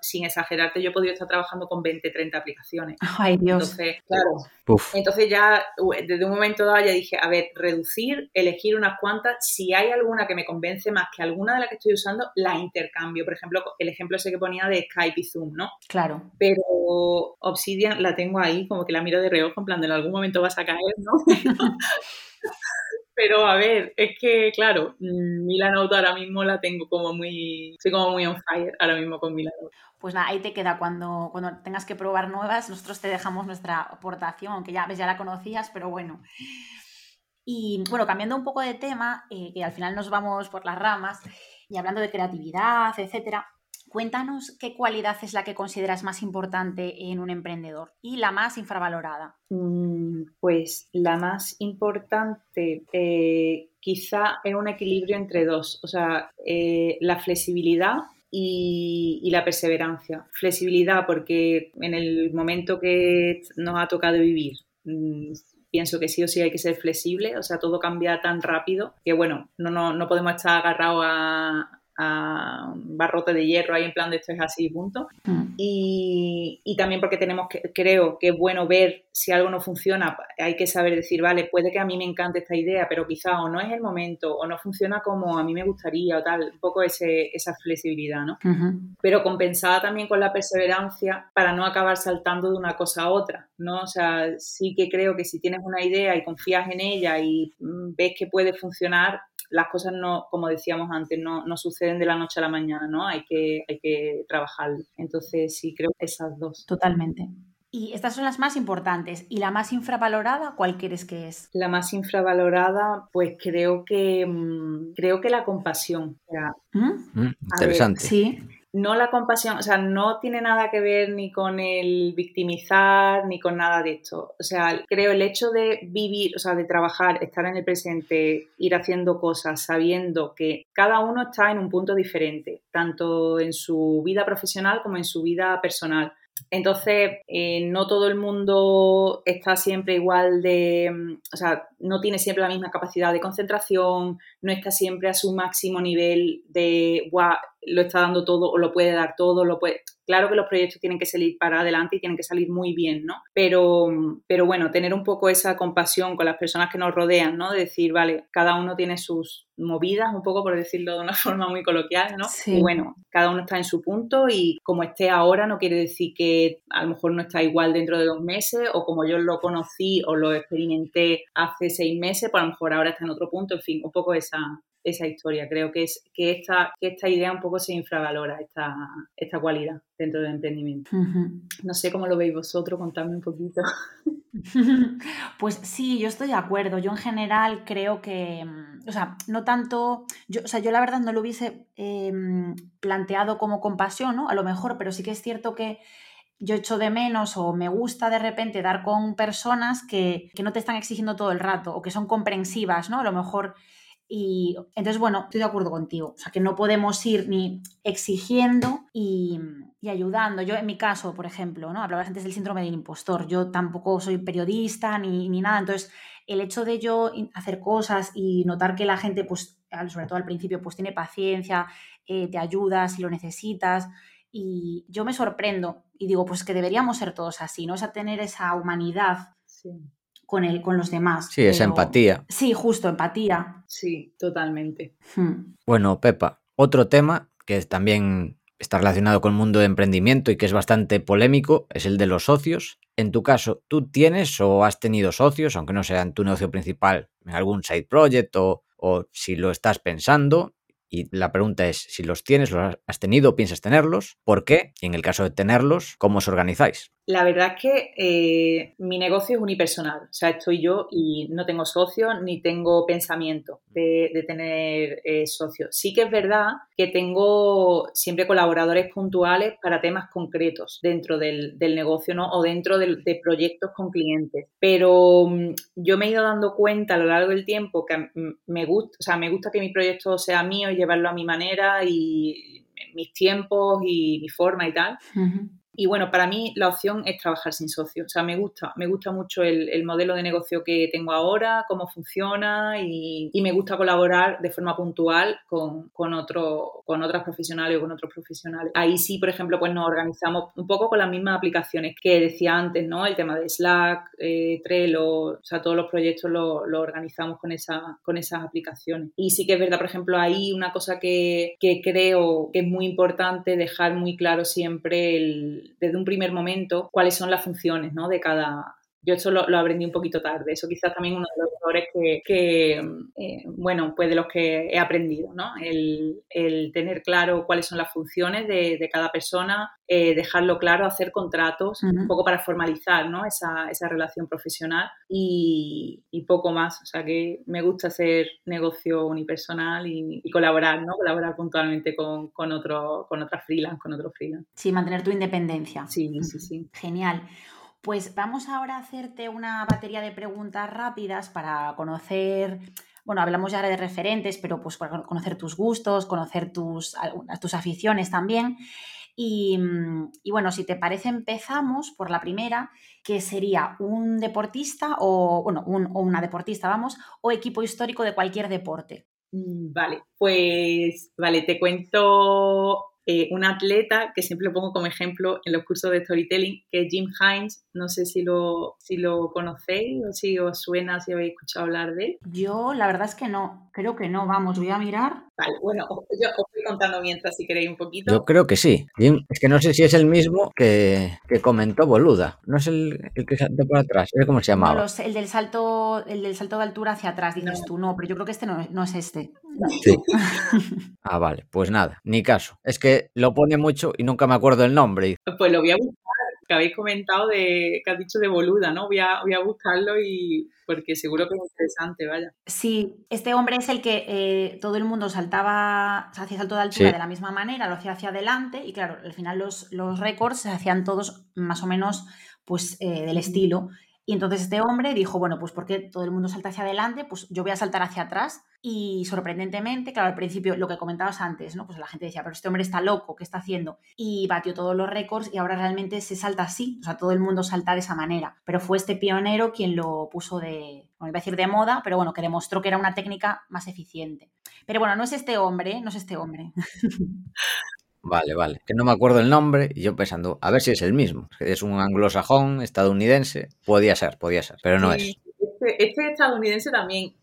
sin exagerarte, yo he podido estar trabajando con 20, 30 aplicaciones. Ay, Dios. Entonces, claro. Entonces ya, desde un momento dado, ya dije, a ver, reducir, elegir unas cuantas. Si hay alguna que me convence más que alguna de las que estoy usando, la intercambio. Por ejemplo, el ejemplo ese que ponía de Skype y Zoom, ¿no? Claro. Pero Obsidian la tengo ahí, como que la miro de reojo, en plan, en algún momento vas a caer, ¿no? Pero a ver, es que, claro, Milanote ahora mismo la tengo como muy, estoy como muy on fire ahora mismo con Milanote. Pues nada, ahí te queda cuando, cuando tengas que probar nuevas, nosotros te dejamos nuestra aportación, aunque ya ves, ya la conocías, pero bueno. Y bueno, cambiando un poco de tema, eh, que al final nos vamos por las ramas, y hablando de creatividad, etcétera, Cuéntanos qué cualidad es la que consideras más importante en un emprendedor y la más infravalorada. Mm, pues la más importante eh, quizá es un equilibrio entre dos, o sea, eh, la flexibilidad y, la perseverancia. Flexibilidad porque en el momento que nos ha tocado vivir, mm, pienso que sí o sí hay que ser flexible, o sea, todo cambia tan rápido que bueno, no, no, no podemos estar agarrados a, a barrote de hierro ahí en plan de esto es así, punto. Mm. Y, y, también porque tenemos que, creo que es bueno ver si algo no funciona, hay que saber decir, vale, puede que a mí me encante esta idea, pero quizá o no es el momento, o no funciona como a mí me gustaría, o tal, un poco ese, esa flexibilidad, ¿no? Pero compensada también con la perseverancia para no acabar saltando de una cosa a otra, ¿no? O sea, sí que creo que si tienes una idea y confías en ella y mm, ves que puede funcionar, las cosas no, como decíamos antes, no, suceden de la noche a la mañana, ¿no? Hay que, hay que trabajar. Entonces, sí, creo que esas dos. Totalmente. Y estas son las más importantes. ¿Y la más infravalorada, cuál crees que es? La más infravalorada, pues creo que mm, creo que la compasión. ¿Mm? Mm, interesante. sí no la compasión, o sea, no tiene nada que ver ni con el victimizar ni con nada de esto. O sea, creo el hecho de vivir, o sea, de trabajar, estar en el presente, ir haciendo cosas, sabiendo que cada uno está en un punto diferente, tanto en su vida profesional como en su vida personal. Entonces, eh, no todo el mundo está siempre igual de, mm, o sea, no tiene siempre la misma capacidad de concentración, no está siempre a su máximo nivel de, lo está dando todo o lo puede dar todo, lo puede... Claro que los proyectos tienen que salir para adelante y tienen que salir muy bien, ¿no? Pero, pero bueno, tener un poco esa compasión con las personas que nos rodean, ¿no? De decir, vale, cada uno tiene sus movidas, un poco por decirlo de una forma muy coloquial, ¿no? Sí. Y bueno, cada uno está en su punto y como esté ahora no quiere decir que a lo mejor no está igual dentro de dos meses o como yo lo conocí o lo experimenté hace seis meses, pues a lo mejor ahora está en otro punto, en fin, un poco esa, esa historia. Creo que, es, que, esta, que esta idea un poco se infravalora, esta, esta cualidad dentro del emprendimiento. No sé cómo lo veis vosotros, contadme un poquito. Pues sí, yo estoy de acuerdo. Yo en general creo que, mm, o sea, no tanto, yo, o sea, yo la verdad no lo hubiese em, planteado como compasión, ¿no? A lo mejor, pero sí que es cierto que yo echo de menos o me gusta de repente dar con personas que, que no te están exigiendo todo el rato o que son comprensivas, ¿no? A lo mejor y entonces, bueno, estoy de acuerdo contigo. O sea, que no podemos ir ni exigiendo y, y, ayudando. Yo, en mi caso, por ejemplo, ¿no? Hablabas antes del síndrome del impostor. Yo tampoco soy periodista ni, ni nada. Entonces, el hecho de yo hacer cosas y notar que la gente, pues, sobre todo al principio, pues tiene paciencia, eh, te ayuda si lo necesitas. Y yo me sorprendo y digo, pues que deberíamos ser todos así, ¿no? O sea, tener esa humanidad. Sí con, el, con los demás. Sí, esa empatía. Sí, justo, empatía. Sí, totalmente. Hmm. Bueno, Pepa, otro tema que también está relacionado con el mundo de emprendimiento y que es bastante polémico es el de los socios. En tu caso, ¿tú tienes o has tenido socios, aunque no sea en tu negocio principal, en algún side project o, o si lo estás pensando? Y la pregunta es, si los tienes, los has tenido o piensas tenerlos, ¿por qué? Y en el caso de tenerlos, ¿cómo os organizáis? La verdad es que eh, mi negocio es unipersonal, o sea, estoy yo y no tengo socios ni tengo pensamiento de, tener eh, socios. Sí que es verdad que tengo siempre colaboradores puntuales para temas concretos dentro del, negocio ¿no? o dentro de, proyectos con clientes, pero um, yo me he ido dando cuenta a lo largo del tiempo que me gusta, o sea, me gusta que mi proyecto sea mío y llevarlo a mi manera y mis tiempos y mi forma y tal. Y bueno, para mí la opción es trabajar sin socio. O sea, me gusta, me gusta mucho el, el modelo de negocio que tengo ahora, cómo funciona y, y me gusta colaborar de forma puntual con, con, otro, con otras profesionales o con otros profesionales. Ahí sí, por ejemplo, pues nos organizamos un poco con las mismas aplicaciones que decía antes, ¿no? El tema de Slack, eh, Trello, o sea, todos los proyectos los lo organizamos con, esa, con esas aplicaciones. Y sí que es verdad, por ejemplo, ahí una cosa que, que creo que es muy importante dejar muy claro siempre el desde un primer momento cuáles son las funciones ¿no? de cada, yo eso lo, lo, aprendí un poquito tarde. Eso quizás también uno de los errores que, que eh, bueno, pues de los que he aprendido, ¿no? El, el tener claro cuáles son las funciones de, de cada persona, eh, dejarlo claro, hacer contratos, uh -huh. un poco para formalizar, ¿no? Esa, esa relación profesional y, y, poco más. O sea que me gusta hacer negocio unipersonal y, y colaborar, ¿no? Colaborar puntualmente con, con, otro, con otras freelance, con otros freelance. Sí, mantener tu independencia. Sí, sí, sí. Genial. Pues vamos ahora a hacerte una batería de preguntas rápidas para conocer, bueno, hablamos ya de referentes, pero pues para conocer tus gustos, conocer tus, tus aficiones también. Y, y, bueno, si te parece, empezamos por la primera, que sería un deportista o, bueno, un, o una deportista, vamos, o equipo histórico de cualquier deporte. Mm, vale, pues, vale, te cuento eh, un atleta que siempre lo pongo como ejemplo en los cursos de storytelling, que es Jim Hines. No sé si lo, si lo conocéis o si os suena, si habéis escuchado hablar de él. Yo, la verdad es que no, creo que no. Vamos, voy a mirar. Vale, bueno, yo os contando mientras si queréis un poquito. Yo creo que sí. Es que no sé si es el mismo que, que comentó Boluda. No es el, el que saltó por atrás, ¿es cómo se llamaba? No, los, el, del salto, el del salto de altura hacia atrás, dices no. tú. No, pero yo creo que este no, no es este. Sí. ah, vale, pues nada, ni caso. Es que lo pone mucho y nunca me acuerdo el nombre. Pues lo voy a buscar, que habéis comentado de, que has dicho de boluda, ¿no? Voy a, voy a buscarlo y porque seguro que es interesante, vaya. Sí, este hombre es el que eh, todo el mundo saltaba, hacía salto de altura Sí. de la misma manera, lo hacía hacia adelante y claro, al final los, los récords se hacían todos más o menos pues eh, del estilo. Y entonces este hombre dijo, bueno, pues porque todo el mundo salta hacia adelante, pues yo voy a saltar hacia atrás. Y sorprendentemente, claro, al principio lo que comentabas antes, ¿no? Pues la gente decía, pero este hombre está loco, ¿qué está haciendo? Y batió todos los récords y ahora realmente se salta así, o sea, todo el mundo salta de esa manera. Pero fue este pionero quien lo puso de, bueno, iba a decir de moda, pero bueno, que demostró que era una técnica más eficiente. Pero bueno, no es este hombre, no es este hombre. Vale, vale. Que no me acuerdo el nombre y yo pensando, a ver si es el mismo. Es un anglosajón estadounidense. Podía ser, podía ser, pero no es. Este, este, estadounidense también,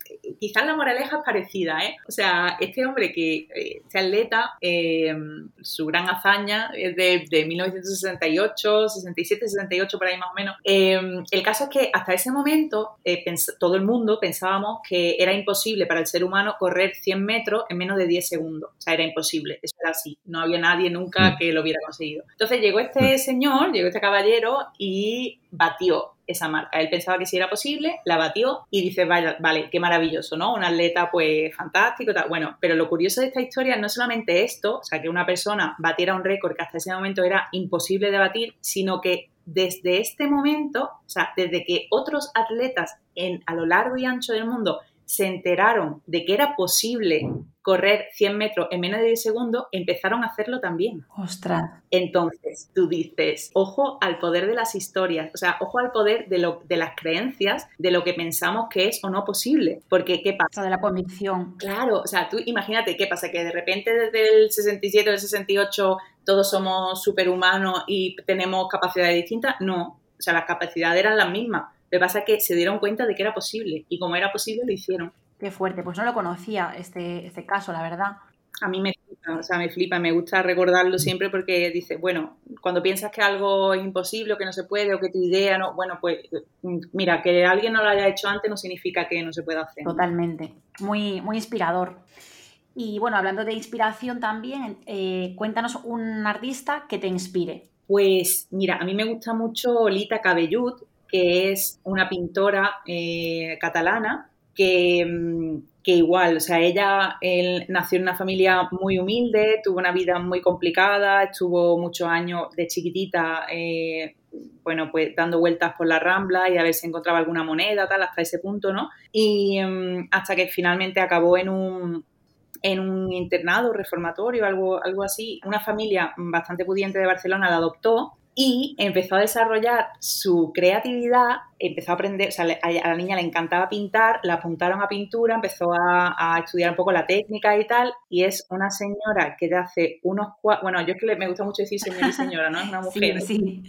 quizás la moraleja es parecida, ¿eh? O sea, este hombre que, eh, este atleta, eh, su gran hazaña es de, de, 1968, 67, 68, por ahí más o menos. Eh, el caso es que hasta ese momento todo el mundo pensábamos que era imposible para el ser humano correr 100 metros en menos de 10 segundos. O sea, era imposible, eso era así. No había nadie nunca mm. que lo hubiera conseguido. Entonces llegó este mm. señor, llegó este caballero y batió esa marca. Él pensaba que sí era posible, la batió y dice, vaya, vale, qué maravilloso, ¿no? Un atleta pues fantástico, tal. Bueno, pero lo curioso de esta historia no solamente esto, o sea, que una persona batiera un récord que hasta ese momento era imposible de batir, sino que desde este momento, o sea, desde que otros atletas en, a lo largo y ancho del mundo se enteraron de que era posible correr 100 metros en menos de 10 segundos, empezaron a hacerlo también. Ostras. Entonces, tú dices, ojo al poder de las historias, o sea, ojo al poder de, lo, de las creencias, de lo que pensamos que es o no posible. Porque, ¿qué pasa? De la convicción. Claro, o sea, tú imagínate qué pasa, que de repente desde el 67 o el 68 todos somos superhumanos y tenemos capacidades distintas. No, o sea, las capacidades eran las mismas. Lo que pasa es que se dieron cuenta de que era posible y como era posible lo hicieron. Qué fuerte, pues no lo conocía este, este caso, la verdad. A mí me flipa, o sea, me flipa, me gusta recordarlo siempre porque dice, bueno, cuando piensas que algo es imposible o que no se puede o que tu idea no, bueno, pues mira, que alguien no lo haya hecho antes no significa que no se pueda hacer. Totalmente, muy, muy inspirador. Y bueno, hablando de inspiración también, eh, cuéntanos un artista que te inspire. Pues mira, a mí me gusta mucho Lita Cabellut, que es una pintora eh, catalana Mm, que, igual, o sea, ella nació en una familia muy humilde, tuvo una vida muy complicada, estuvo muchos años de chiquitita, eh, bueno, pues dando vueltas por la rambla y a ver si encontraba alguna moneda, tal, hasta ese punto, ¿no? Y mm, hasta que finalmente acabó en un, en un internado reformatorio, algo, algo así. Una familia bastante pudiente de Barcelona la adoptó y empezó a desarrollar su creatividad, empezó a aprender, o sea, a la niña le encantaba pintar, la apuntaron a pintura, empezó a, estudiar un poco la técnica y tal, y es una señora que de hace unos bueno, yo es que me gusta mucho decir señora y señora, ¿no? Es una mujer. Sí,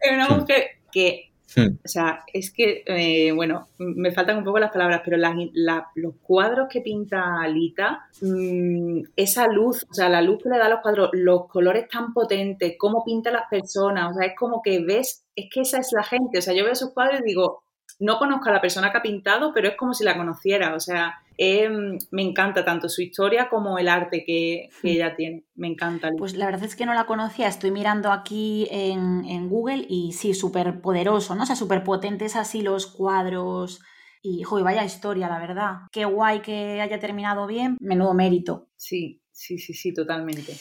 Es una mujer que. O sea, es que, eh, bueno, me faltan un poco las palabras, pero los cuadros que pinta Alita, mm, esa luz, o sea, la luz que le da a los cuadros, los colores tan potentes, cómo pinta las personas, o sea, es como que ves, es que esa es la gente, o sea, yo veo esos cuadros y digo, no conozco a la persona que ha pintado, pero es como si la conociera, o sea, me encanta tanto su historia como el arte que, hmm. ella tiene. Me encanta. Pues la verdad es que no la conocía. Estoy mirando aquí en, Google y sí, súper poderoso, ¿no? O sea, súper potentes así los cuadros. Y, joder, vaya historia, la verdad. Qué guay que haya terminado bien. Menudo mérito. Sí, sí, sí, sí, totalmente.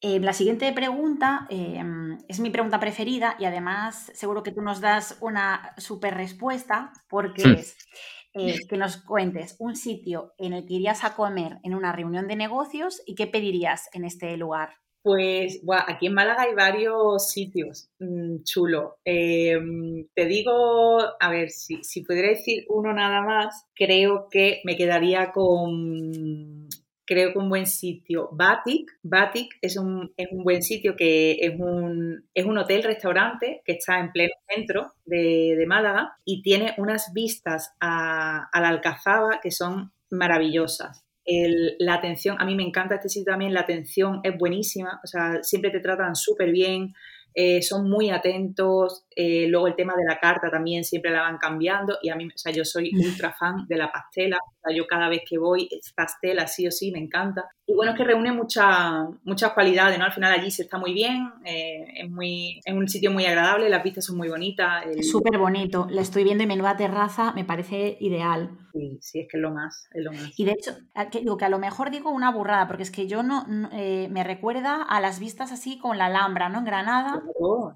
Eh, la siguiente pregunta em, es mi pregunta preferida y además seguro que tú nos das una súper respuesta porque hmm. es eh, que nos cuentes un sitio en el que irías a comer en una reunión de negocios y qué pedirías en este lugar. Pues aquí en Málaga hay varios sitios mm, chulo. Em, te digo, a ver, si, si pudiera decir uno nada más, creo que me quedaría con creo que un buen sitio. Batik, Batik es un, es un buen sitio que es un, es un hotel-restaurante que está en pleno centro de, Málaga y tiene unas vistas a, la Alcazaba que son maravillosas. la atención, a mí me encanta este sitio también, la atención es buenísima, o sea, siempre te tratan súper bien, eh, son muy atentos, eh, luego el tema de la carta también siempre la van cambiando y a mí, o sea, yo soy ultra fan de la pastela, o sea, yo cada vez que voy pastela, sí o sí, me encanta. Y bueno, es que reúne muchas muchas cualidades, ¿no? Al final allí se está muy bien, eh, es, muy, es un sitio muy agradable, las vistas son muy bonitas. Súper bonito, la estoy viendo en menuda terraza, me parece ideal. Sí, sí, es que es lo más, es lo más. Y de hecho, que, digo que a lo mejor digo una burrada, porque es que yo no, me recuerda a las vistas así con la Alhambra, ¿no? En Granada.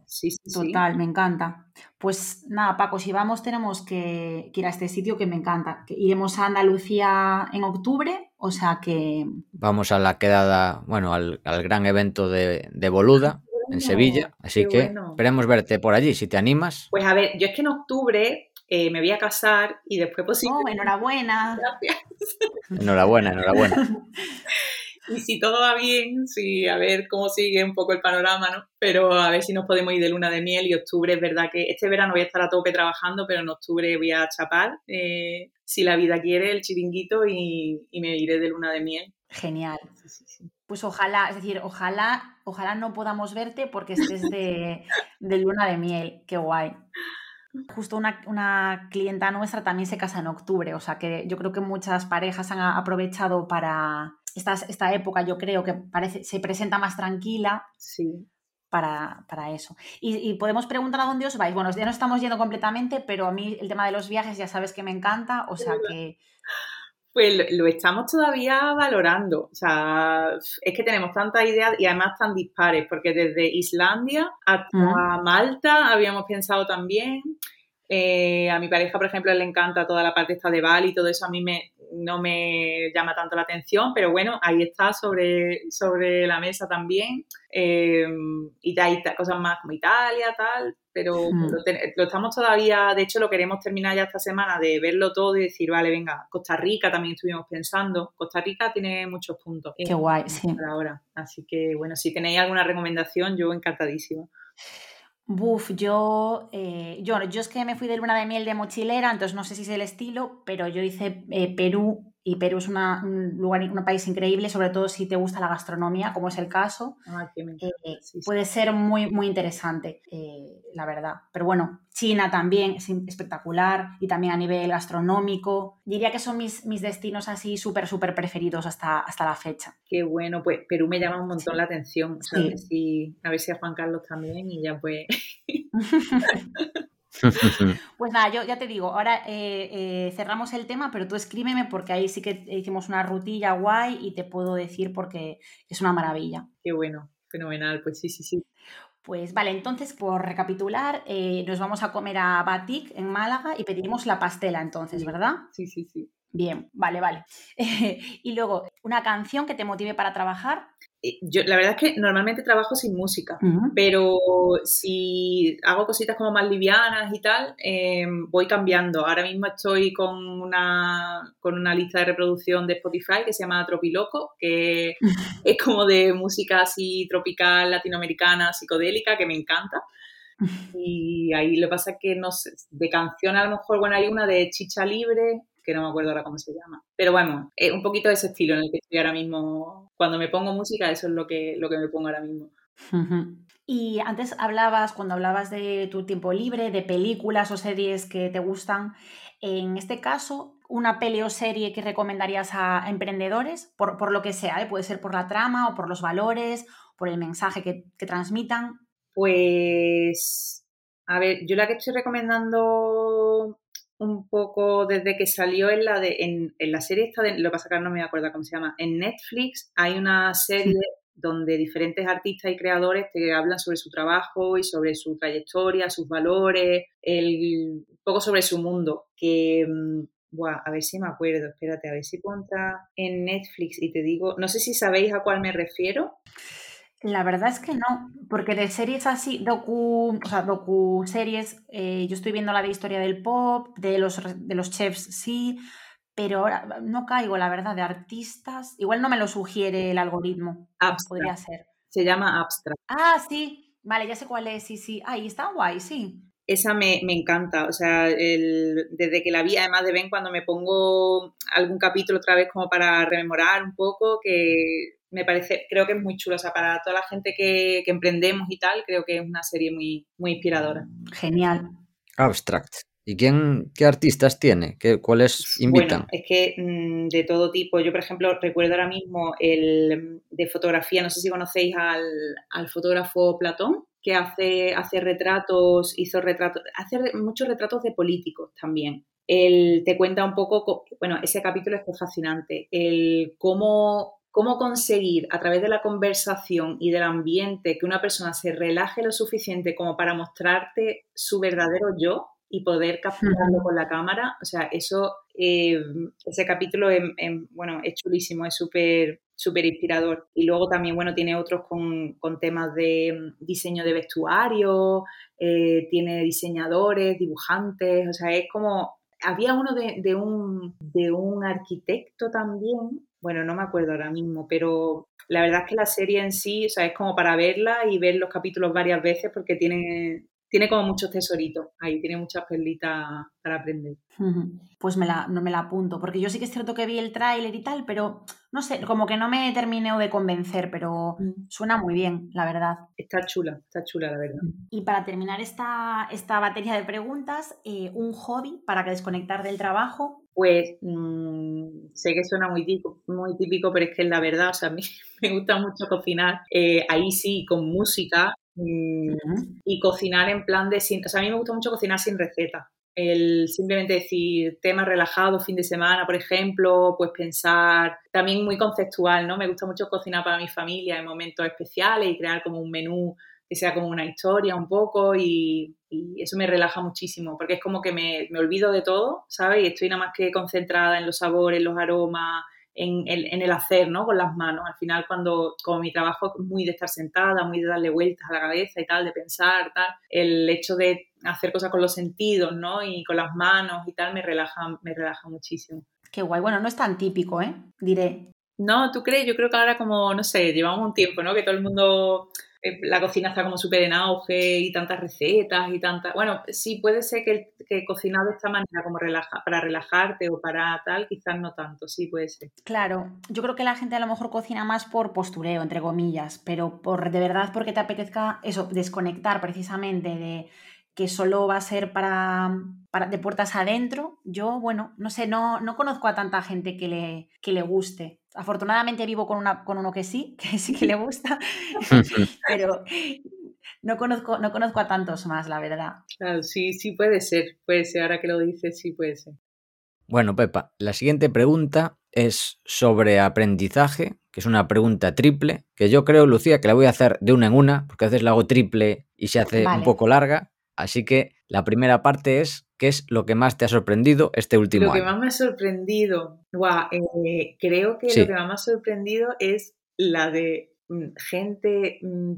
sí, sí, Total, me encanta. Pues nada, Paco, si vamos tenemos que, ir a este sitio que me encanta. iremos a Andalucía en octubre, o sea que... Vamos a la quedada, bueno, al, gran evento de, Boluda en Sevilla, así que esperemos verte por allí, si te animas. Pues a ver, yo es que en octubre eh, me voy a casar y después posible... Oh, enhorabuena. Gracias. Enhorabuena, enhorabuena. y si todo va bien, sí, a ver cómo sigue un poco el panorama, ¿no? Pero a ver si nos podemos ir de luna de miel y octubre es verdad que este verano voy a estar a tope trabajando, pero en octubre voy a chapar, eh, si la vida quiere, el chiringuito y, me iré de luna de miel. Genial. Pues ojalá, es decir, ojalá, ojalá no podamos verte porque estés de, de luna de miel. Qué guay. Justo una, clienta nuestra también se casa en octubre, o sea que yo creo que muchas parejas han aprovechado para esta, esta época, yo creo que parece, se presenta más tranquila. Sí. Para, eso. Y, podemos preguntar a dónde os vais. Bueno, ya no estamos yendo completamente, pero a mí el tema de los viajes ya sabes que me encanta, o sea que... Pues lo, estamos todavía valorando. O sea, es que tenemos tantas ideas y además tan dispares, porque desde Islandia hasta Malta habíamos pensado también. Eh, a mi pareja, por ejemplo, le encanta toda la parte esta de Bali y todo eso a mí me, no me llama tanto la atención, pero bueno, ahí está sobre, sobre la mesa también. Eh, y hay cosas más como Italia, tal, pero hmm. lo, estamos todavía, de hecho lo queremos terminar ya esta semana de verlo todo y decir, vale, venga, Costa Rica también estuvimos pensando. Costa Rica tiene muchos puntos. Qué guay, sí. Ahora. Así que bueno, si tenéis alguna recomendación, yo encantadísima. Buf, yo, eh, yo, yo es que me fui de luna de miel de mochilera, entonces no sé si es el estilo, pero yo hice eh, Perú y Perú es un lugar, un país increíble, sobre todo si te gusta la gastronomía, como es el caso. Eh, puede ser muy, muy interesante, eh, la verdad. Pero bueno, China también es espectacular y también a nivel gastronómico. Diría que son mis, mis destinos así súper, súper preferidos hasta, hasta la fecha. Qué bueno, pues Perú me llama un montón la atención. a, ver si, a ver si a Juan Carlos también y ya pues... Pues nada, yo ya te digo, ahora eh, eh, cerramos el tema, pero tú escríbeme porque ahí sí que hicimos una rutilla guay y te puedo decir porque es una maravilla. Qué bueno, fenomenal, pues sí, sí, sí. Pues vale, entonces por recapitular, eh, nos vamos a comer a Batik en Málaga y pedimos la pastela entonces, ¿verdad? Sí, sí, sí. Bien, vale, vale. y luego, una canción que te motive para trabajar. Eh, yo, la verdad es que normalmente trabajo sin música, pero si hago cositas como más livianas y tal, em, voy cambiando. Ahora mismo estoy con una, con una lista de reproducción de Spotify que se llama Tropiloco, que es como de música así tropical, latinoamericana, psicodélica, que me encanta. Y ahí lo que pasa es que, no sé, de canción a lo mejor, bueno, hay una de Chicha Libre, que no me acuerdo ahora cómo se llama. Pero bueno, es un poquito de ese estilo en el que estoy ahora mismo. Cuando me pongo música, eso es lo que, lo que me pongo ahora mismo. Y antes hablabas, cuando hablabas de tu tiempo libre, de películas o series que te gustan, en este caso, una peli o serie que recomendarías a emprendedores, por, lo que sea, ¿eh? puede ser por la trama o por los valores, por el mensaje que, que transmitan. Pues, a ver, yo la que estoy recomendando un poco desde que salió en la, de, en, la serie esta, de, lo que pasa que no me acuerdo cómo se llama, en Netflix hay una serie donde diferentes artistas y creadores te hablan sobre su trabajo y sobre su trayectoria, sus valores, el, un poco sobre su mundo, que... Mm, a ver si me acuerdo, espérate, a ver si contra en Netflix y te digo, no sé si sabéis a cuál me refiero. La verdad es que no, porque de series así, docu, o sea, docu series, eh, yo estoy viendo la de historia del pop, de los, de los chefs sí, pero ahora no caigo, la verdad, de artistas. Igual no me lo sugiere el algoritmo. Podría ser. Se llama Abstract. Ah, sí, vale, ya sé cuál es, sí, sí. Ahí está guay, sí. Esa me, encanta, o sea, desde que la vi, además de ven cuando me pongo algún capítulo otra vez como para rememorar un poco, que me parece, creo que es muy chulo. O sea, para toda la gente que, emprendemos y tal, creo que es una serie muy, muy inspiradora. Genial. Abstract. ¿Y quién, qué artistas tiene? ¿Qué, ¿Cuáles invitan? Bueno, es que mm, de todo tipo. Yo, por ejemplo, recuerdo ahora mismo el de fotografía, no sé si conocéis al, al fotógrafo Platón, que hace, hace retratos, hizo retratos, hace muchos retratos de políticos también. Él te cuenta un poco, bueno, ese capítulo es fascinante, el cómo cómo conseguir a través de la conversación y del ambiente que una persona se relaje lo suficiente como para mostrarte su verdadero yo y poder capturarlo con la cámara. O sea, eso, eh, ese capítulo es, bueno, es chulísimo, es súper súper inspirador. Y luego también, bueno, tiene otros con, temas de mm, diseño de vestuario, eh, tiene diseñadores, dibujantes, o sea, es como... Había uno de, un, de un arquitecto también bueno, no me acuerdo ahora mismo, pero la verdad es que la serie en sí, o sea, es como para verla y ver los capítulos varias veces porque tiene, tiene como muchos tesoritos ahí, tiene muchas perlitas para aprender. Pues me la, no me la apunto, porque yo sí que es cierto que vi el tráiler y tal, pero no sé, como que no me terminé de convencer, pero mm. suena muy bien, la verdad. Está chula, está chula, la verdad. Y para terminar esta, esta batería de preguntas, eh, un hobby para que desconectar del trabajo. Pues mm, sé que suena muy típico, muy típico, pero es que es la verdad, o sea, a mí me gusta mucho cocinar. Eh, ahí sí, con música, Mm, y cocinar en plan de... Sin, o sea, a mí me gusta mucho cocinar sin receta. El simplemente decir temas relajados, fin de semana, por ejemplo, pues pensar, también muy conceptual, ¿no? Me gusta mucho cocinar para mi familia en momentos especiales y crear como un menú que sea como una historia un poco y, eso me relaja muchísimo porque es como que me, me, olvido de todo, ¿sabes? Y estoy nada más que concentrada en los sabores, los aromas, en, el hacer, ¿no? Con las manos. Al final, cuando, como mi trabajo es muy de estar sentada, muy de darle vueltas a la cabeza y tal, de pensar, tal, el hecho de hacer cosas con los sentidos, ¿no? Y con las manos y tal, me relaja, me relaja muchísimo. Qué guay. Bueno, no es tan típico, ¿eh? Diré. No, ¿tú crees? Yo creo que ahora como, no sé, llevamos un tiempo, ¿no? Que todo el mundo la cocina está como súper en auge y tantas recetas y tantas... Bueno, sí puede ser que, que cocinar de esta manera como para relajarte o para tal, quizás no tanto, sí puede ser. Claro, yo creo que la gente a lo mejor cocina más por postureo, entre comillas, pero por de verdad porque te apetezca eso, desconectar precisamente de que solo va a ser para, para, de puertas adentro, yo, bueno, no sé, no, no conozco a tanta gente que le, que le guste. Afortunadamente vivo con, una, con uno que sí, que sí que le gusta, pero no conozco, no conozco a tantos más, la verdad. Claro, sí, sí puede ser, puede ser, ahora que lo dices, sí puede ser. Bueno, Pepa, la siguiente pregunta es sobre aprendizaje, que es una pregunta triple, que yo creo, Lucía, que la voy a hacer de una en una, porque a veces la hago triple y se hace un poco larga. Así que la primera parte es, ¿qué es lo que más te ha sorprendido este último año? Lo que más me ha sorprendido, eh, creo que lo que más me ha sorprendido es la de mm, gente, mm,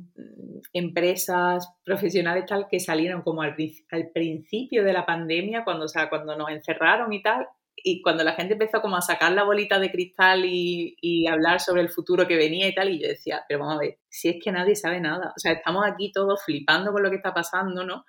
empresas, profesionales tal, que salieron como al, al, principio de la pandemia, cuando, o sea, cuando nos encerraron y tal, y cuando la gente empezó como a sacar la bolita de cristal y, y, hablar sobre el futuro que venía y tal, y yo decía, pero vamos a ver, si es que nadie sabe nada, o sea, estamos aquí todos flipando con lo que está pasando, ¿no?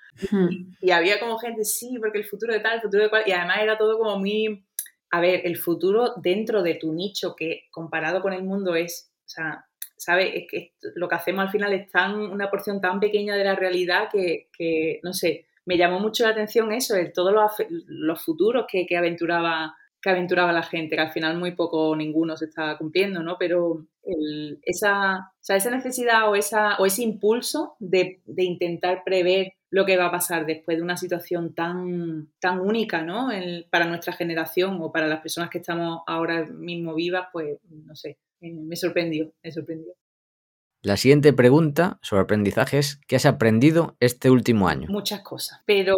Y, había como gente, sí, porque el futuro de tal, el futuro de cual, y además era todo como muy, a ver, el futuro dentro de tu nicho, que comparado con el mundo es, o sea, ¿sabes? Es que lo que hacemos al final es tan, una porción tan pequeña de la realidad que, que no sé, me llamó mucho la atención eso, el, todos los, futuros que, aventuraba que aventuraba la gente, que al final muy poco ninguno se estaba cumpliendo, ¿no? Pero esa, esa necesidad o, esa, o ese impulso de, de, intentar prever lo que va a pasar después de una situación tan, tan única, ¿no? para nuestra generación o para las personas que estamos ahora mismo vivas, pues, no sé, me sorprendió, me sorprendió. La siguiente pregunta sobre aprendizaje es, ¿qué has aprendido este último año? Muchas cosas, pero,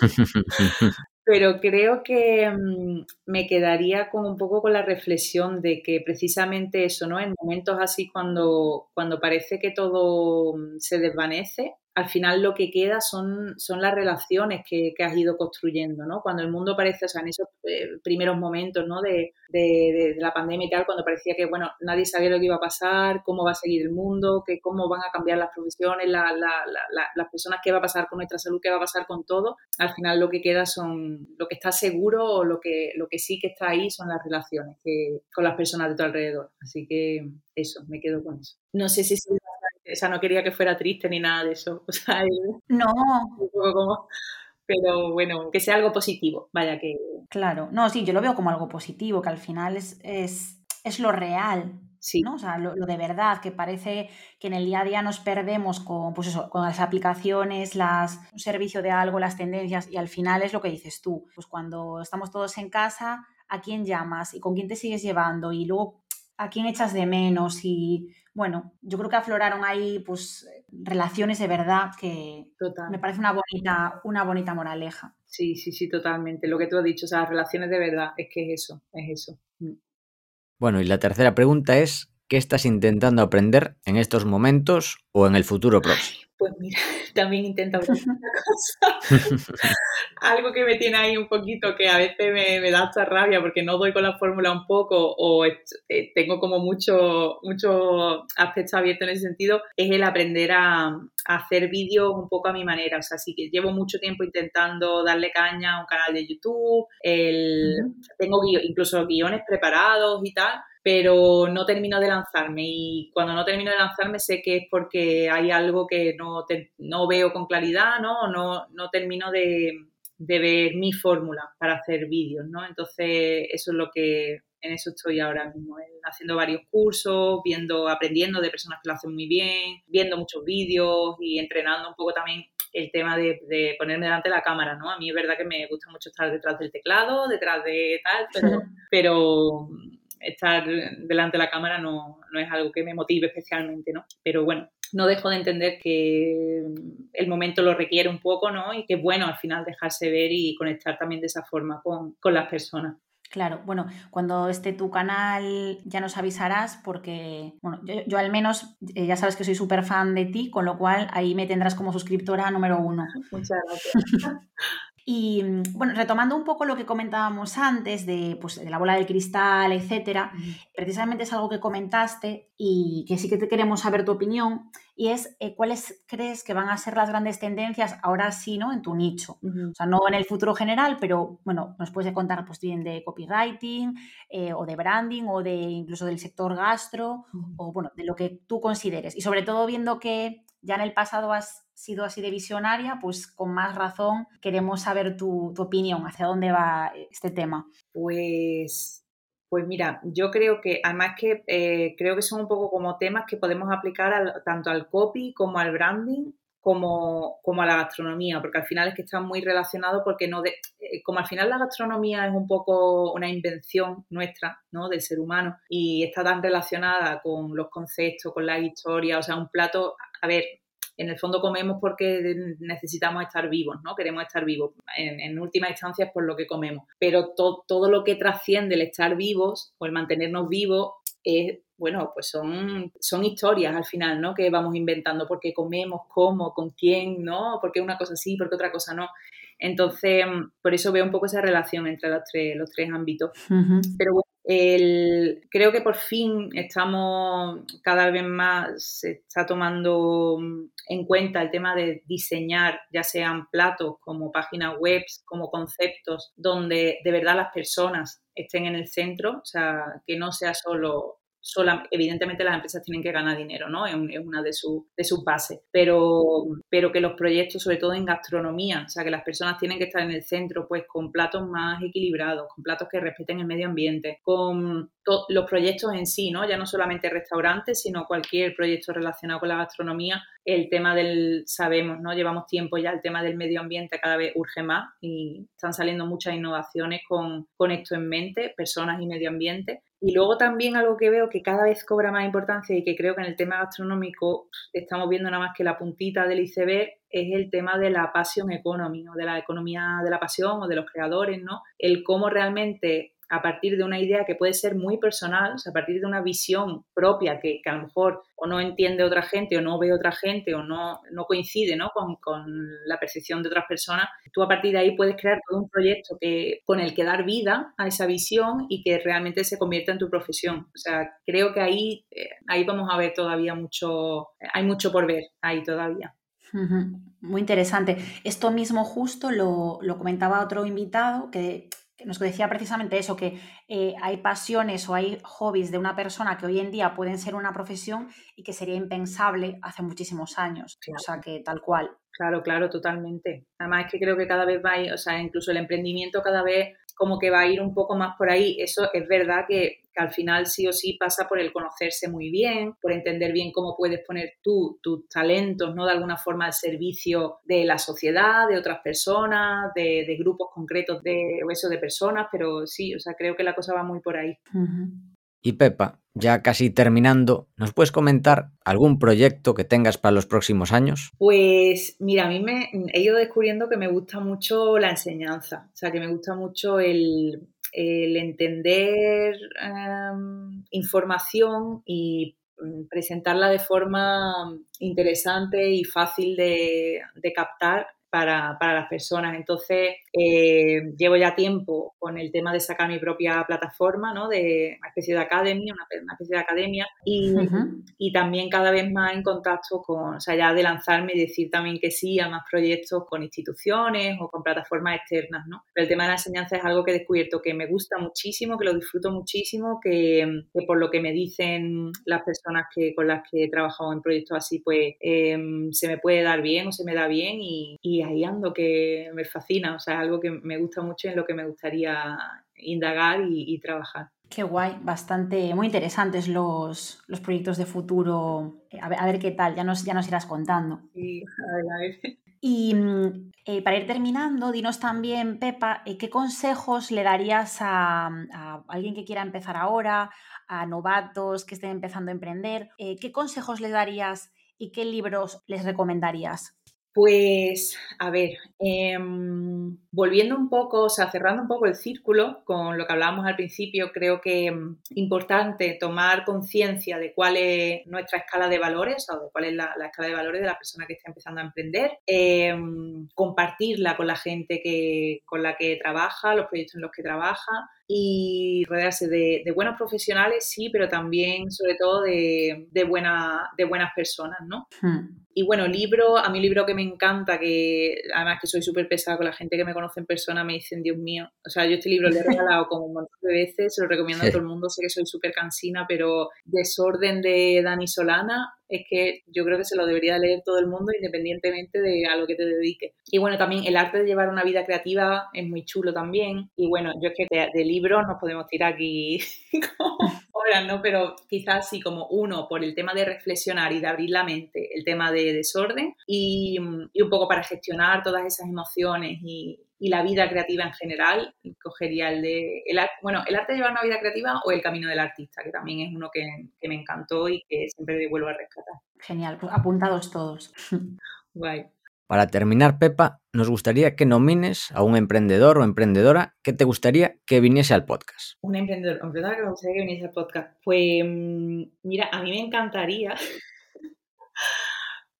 pero creo que mm, me quedaría con un poco con la reflexión de que precisamente eso, ¿no? En momentos así cuando, cuando parece que todo mm, se desvanece, al final lo que queda son, son las relaciones que, que, has ido construyendo, ¿no? Cuando el mundo parece, o sea, en esos eh, primeros momentos, ¿no? De, de, de, la pandemia y tal, cuando parecía que, bueno, nadie sabía lo que iba a pasar, cómo va a seguir el mundo, que cómo van a cambiar las profesiones, la, la, la, las personas, qué va a pasar con nuestra salud, qué va a pasar con todo, al final lo que queda son, lo que está seguro o lo que, lo que sí que está ahí son las relaciones que, con las personas de tu alrededor. Así que eso, me quedo con eso. No sé si o sea, no quería que fuera triste ni nada de eso. O sea, no. Un poco como, pero bueno, que sea algo positivo, vaya que... Claro, no, sí, yo lo veo como algo positivo, que al final es, es, es lo real, Sí. ¿no? O sea, lo, lo, de verdad, que parece que en el día a día nos perdemos con, pues eso, con las aplicaciones, las, un servicio de algo, las tendencias, y al final es lo que dices tú. Pues cuando estamos todos en casa, ¿a quién llamas? ¿Y con quién te sigues llevando? Y luego, ¿a quién echas de menos? Y bueno, yo creo que afloraron ahí pues relaciones de verdad que me parece una bonita, una bonita moraleja. Sí, sí, sí, totalmente. Lo que tú has dicho, o sea, relaciones de verdad, es que es eso, es eso. Mm. Bueno, y la tercera pregunta es, ¿qué estás intentando aprender en estos momentos o en el futuro próximo? Pues mira, también intento ver una cosa. Algo que me tiene ahí un poquito, que a veces me, da hasta rabia porque no doy con la fórmula un poco o eh, tengo como mucho, mucho aspecto abierto en ese sentido, es el aprender a, hacer vídeos un poco a mi manera. O sea, sí que llevo mucho tiempo intentando darle caña a un canal de YouTube, el, tengo incluso guiones preparados y tal, pero no termino de lanzarme y cuando no termino de lanzarme sé que es porque hay algo que no, no veo con claridad, ¿no? No, no termino de, de ver mi fórmula para hacer vídeos, ¿no? Entonces, eso es lo que en eso estoy ahora mismo, haciendo varios cursos, viendo, aprendiendo de personas que lo hacen muy bien, viendo muchos vídeos y entrenando un poco también el tema de, de, ponerme delante de la cámara, ¿no? A mí es verdad que me gusta mucho estar detrás del teclado, detrás de tal, pero, pero estar delante de la cámara no, no, es algo que me motive especialmente, ¿no? Pero bueno, no dejo de entender que el momento lo requiere un poco, ¿no? Y que es bueno al final dejarse ver y conectar también de esa forma con, con las personas. Claro, bueno, cuando esté tu canal ya nos avisarás porque, bueno, yo, al menos eh, ya sabes que soy súper fan de ti, con lo cual ahí me tendrás como suscriptora número uno. Muchas gracias. Y mm, bueno, retomando un poco lo que comentábamos antes de, pues, de la bola del cristal, etcétera, precisamente es algo que comentaste y que sí que te queremos saber tu opinión, y es eh, cuáles crees que van a ser las grandes tendencias ahora sí, ¿no? En tu nicho. O sea, no en el futuro general, pero bueno, nos puedes contar pues bien de copywriting eh, o de branding o de incluso del sector gastro o bueno, de lo que tú consideres. Y sobre todo viendo que ya en el pasado has sido así de visionaria, pues con más razón queremos saber tu, opinión, hacia dónde va este tema. Pues, pues mira, yo creo que además que eh, creo que son un poco como temas que podemos aplicar tanto al copy como al branding como, como, a la gastronomía, porque al final es que están muy relacionados porque no de, eh, como al final la gastronomía es un poco una invención nuestra, ¿no? del ser humano y está tan relacionada con los conceptos, con la historia, o sea, un plato, a ver, en el fondo comemos porque necesitamos estar vivos, ¿no? Queremos estar vivos. En, última instancia es por lo que comemos. Pero todo lo que trasciende el estar vivos o el mantenernos vivos es, bueno, pues son, son historias al final, ¿no? Que vamos inventando porque comemos, cómo, con quién, ¿no? Porque una cosa sí, porque otra cosa no. Entonces, por eso veo un poco esa relación entre los tres, los tres ámbitos. Pero bueno, el, creo que por fin estamos cada vez más, se está tomando en cuenta el tema de diseñar, ya sean platos como páginas web, como conceptos, donde de verdad las personas estén en el centro, o sea, que no sea solo evidentemente las empresas tienen que ganar dinero, ¿no? Es, una de, sus bases, pero, que los proyectos, sobre todo en gastronomía, o sea, que las personas tienen que estar en el centro, pues con platos más equilibrados, con platos que respeten el medio ambiente, con los proyectos en sí, ¿no? Ya no solamente restaurantes, sino cualquier proyecto relacionado con la gastronomía, el tema del, sabemos, ¿no? Llevamos tiempo ya, el tema del medio ambiente cada vez urge más y están saliendo muchas innovaciones con esto en mente, personas y medio ambiente. Y luego también algo que veo que cada vez cobra más importancia y que creo que en el tema gastronómico estamos viendo nada más que la puntita del iceberg es el tema de la passion economy o de la economía de la pasión o de los creadores, ¿no? El cómo realmente a partir de una idea que puede ser muy personal, a partir de una visión propia que, a lo mejor o no entiende otra gente o no ve otra gente o no, no coincide ¿no? Con, la percepción de otras personas, tú a partir de ahí puedes crear todo un proyecto que, con el que dar vida a esa visión y que realmente se convierta en tu profesión. O sea, creo que ahí, eh, ahí vamos a ver todavía mucho, hay mucho por ver ahí todavía. Muy interesante. Esto mismo justo lo, lo comentaba otro invitado que nos decía precisamente eso, que eh, hay pasiones o hay hobbies de una persona que hoy en día pueden ser una profesión y que sería impensable hace muchísimos años. O sea, que tal cual. Claro, claro, totalmente. Además es que creo que cada vez va, a o sea, incluso el emprendimiento cada vez como que va a ir un poco más por ahí. Eso es verdad que, al final sí o sí pasa por el conocerse muy bien, por entender bien cómo puedes poner tú tus talentos, ¿no? De alguna forma al servicio de la sociedad, de otras personas, de, grupos concretos de, eso de personas, pero sí, o sea, creo que la cosa va muy por ahí. Y Pepa, ya casi terminando, ¿nos puedes comentar algún proyecto que tengas para los próximos años? Pues mira, a mí me he ido descubriendo que me gusta mucho la enseñanza, o sea, que me gusta mucho el, entender em, información y mm, presentarla de forma interesante y fácil de captar para, para, las personas. Entonces, eh, llevo ya tiempo con el tema de sacar mi propia plataforma, ¿no? De una especie de academia, una, especie de academia, y, y, también cada vez más en contacto con, o sea, ya de lanzarme y decir también que sí a más proyectos con instituciones o con plataformas externas, ¿no? Pero el tema de la enseñanza es algo que he descubierto que me gusta muchísimo, que lo disfruto muchísimo, que, que por lo que me dicen las personas que, con las que he trabajado en proyectos así, pues em, se me puede dar bien o se me da bien y, y ahí ando que me fascina, o sea, algo que me gusta mucho y en lo que me gustaría indagar y, trabajar. Qué guay, bastante, muy interesantes los, los proyectos de futuro. A ver, a ver, qué tal, ya nos, ya nos irás contando. Sí, a ver, a ver. Y mm, eh, para ir terminando, dinos también, Pepa, eh, ¿qué consejos le darías a, a, alguien que quiera empezar ahora, a novatos que estén empezando a emprender? Eh, ¿Qué consejos le darías y qué libros les recomendarías? Pues, a ver, em, volviendo un poco, o sea, cerrando un poco el círculo con lo que hablábamos al principio, creo que es em, importante tomar conciencia de cuál es nuestra escala de valores o de cuál es la, escala de valores de la persona que está empezando a emprender, em, compartirla con la gente que, con la que trabaja, los proyectos en los que trabaja, y rodearse de, buenos profesionales, sí, pero también, sobre todo, de, de, buena, de buenas personas, ¿no? Hmm. Y bueno, libro, a mí libro que me encanta, que además que soy súper pesada con la gente que me conoce en persona, me dicen, Dios mío, o sea, yo este libro lo he regalado como un montón de veces, se lo recomiendo a todo el mundo, sé que soy súper cansina, pero Desorden de Dani Solana es que yo creo que se lo debería leer todo el mundo independientemente de a lo que te dediques. Y bueno, también el arte de llevar una vida creativa es muy chulo también. Y bueno, yo es que de, libros nos podemos tirar aquí horas, ¿no? Pero quizás sí como uno por el tema de reflexionar y de abrir la mente, el tema de desorden y un poco para gestionar todas esas emociones y, y la vida creativa en general, cogería el de, el, bueno, el arte de llevar una vida creativa o el camino del artista, que también es uno que, me encantó y que siempre vuelvo a rescatar. Genial, pues apuntados todos. Guay. Para terminar, Pepa, nos gustaría que nomines a un emprendedor o emprendedora que te gustaría que viniese al podcast. Un emprendedor o emprendedora que me gustaría que viniese al podcast. Pues mm, mira, a mí me encantaría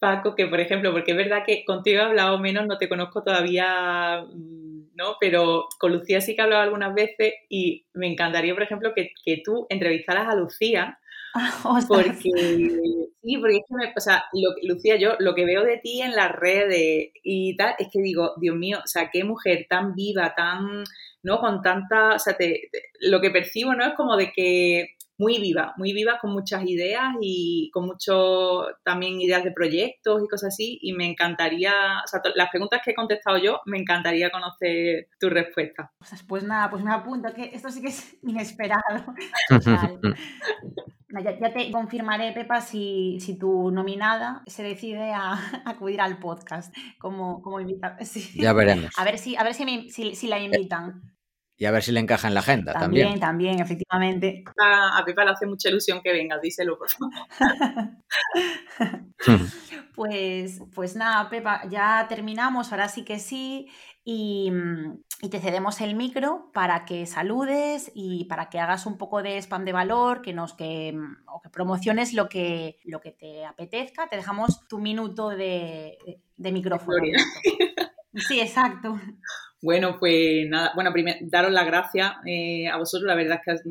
Paco, que por ejemplo, porque es verdad que contigo he hablado menos, no te conozco todavía, mm, ¿no? Pero con Lucía sí que he hablado algunas veces y me encantaría, por ejemplo, que, tú entrevistaras a Lucía. porque sí, porque es que me, o sea, Lucía, yo lo que veo de ti en las redes y tal, es que digo, Dios mío, o sea, qué mujer tan viva, tan, ¿no? Con tanta, o sea, lo que percibo, ¿no? Es como de que muy viva, muy viva con muchas ideas y con mucho también ideas de proyectos y cosas así. Y me encantaría, o sea, las preguntas que he contestado yo, me encantaría conocer tu respuesta. Pues nada, pues me apunto que esto sí que es inesperado. ya, te confirmaré, Pepa, si, si, tu nominada se decide a, acudir al podcast como, como invitada. Ya veremos. A ver si, a ver si, si la invitan. Y a ver si le encaja en la agenda también. También, efectivamente. A, a Pepa le hace mucha ilusión que venga, díselo, por favor. pues, pues nada, Pepa, ya terminamos, ahora sí que sí. Y, te cedemos el micro para que saludes y para que hagas un poco de spam de valor, que nos que, o que promociones lo que, lo que te apetezca. Te dejamos tu minuto de, de micrófono. Sí, exacto. Bueno, pues nada, bueno, primero daros las gracias eh, a vosotros, la verdad es que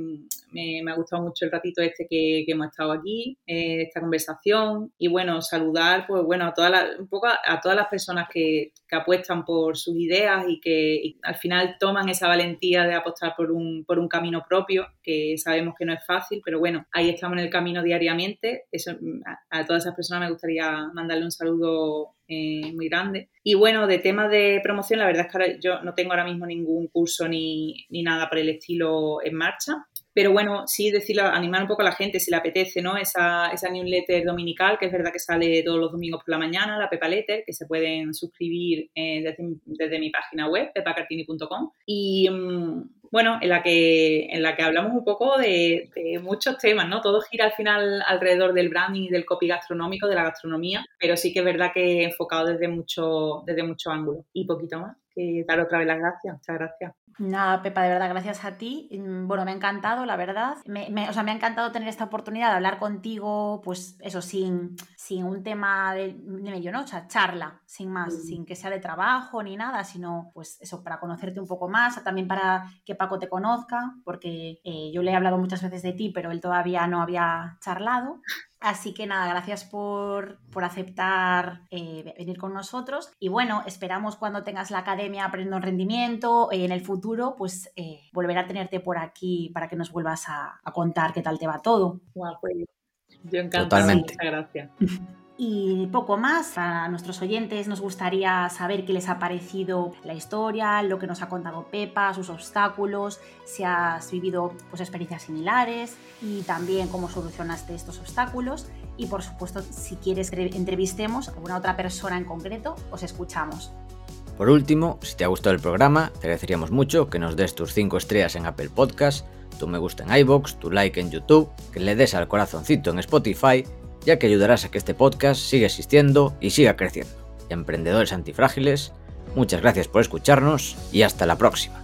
me, ha gustado mucho el ratito este que, hemos estado aquí, eh, esta conversación. Y bueno, saludar pues bueno a todas las, un poco a, todas las personas que, apuestan por sus ideas y que al final toman esa valentía de apostar por un, por un camino propio, que sabemos que no es fácil, pero bueno, ahí estamos en el camino diariamente, eso a, a todas esas personas me gustaría mandarle un saludo eh, muy grande. Y bueno, de temas de promoción, la verdad es que yo no tengo ahora mismo ningún curso ni, ni nada por el estilo en marcha. Pero bueno, sí decirlo, animar un poco a la gente si le apetece, ¿no? Esa, esa newsletter dominical, que es verdad que sale todos los domingos por la mañana, la Pepa Letter, que se pueden suscribir eh, desde, mi página web, pepacartini.com. Y mm, bueno, en la que, en la que hablamos un poco de, de, muchos temas, ¿no? Todo gira al final alrededor del branding y del copy gastronómico, de la gastronomía, pero sí que es verdad que enfocado desde mucho, desde mucho ángulo y poquito más. Que dar otra vez las gracias. Muchas gracias. Nada, Pepa, de verdad, gracias a ti. Mm, bueno, me ha encantado, la verdad. Me, o sea, me ha encantado tener esta oportunidad de hablar contigo, pues eso, sin, sin un tema de, medio, ¿no? O sea, charla, sin más, sin que sea de trabajo ni nada, sino pues eso, para conocerte un poco más, también para que Paco te conozca, porque eh, yo le he hablado muchas veces de ti, pero él todavía no había charlado. Así que nada, gracias por, aceptar eh, venir con nosotros. Y bueno, esperamos cuando tengas la academia aprendiendo rendimiento, eh, en el futuro, pues eh, volver a tenerte por aquí para que nos vuelvas a, contar qué tal te va todo. Pues, yo encantada. Muchas gracias. Y poco más, a nuestros oyentes nos gustaría saber qué les ha parecido la historia, lo que nos ha contado Pepa, sus obstáculos, si has vivido pues, experiencias similares y también cómo solucionaste estos obstáculos. Y por supuesto, si quieres que entrevistemos a alguna otra persona en concreto, os escuchamos. Por último, si te ha gustado el programa, te agradeceríamos mucho que nos des tus 5 estrellas en Apple Podcast, tu me gusta en iBox, tu like en YouTube, que le des al corazoncito en Spotify ya que ayudarás a que este podcast siga existiendo y siga creciendo. Emprendedores antifrágiles, muchas gracias por escucharnos y hasta la próxima.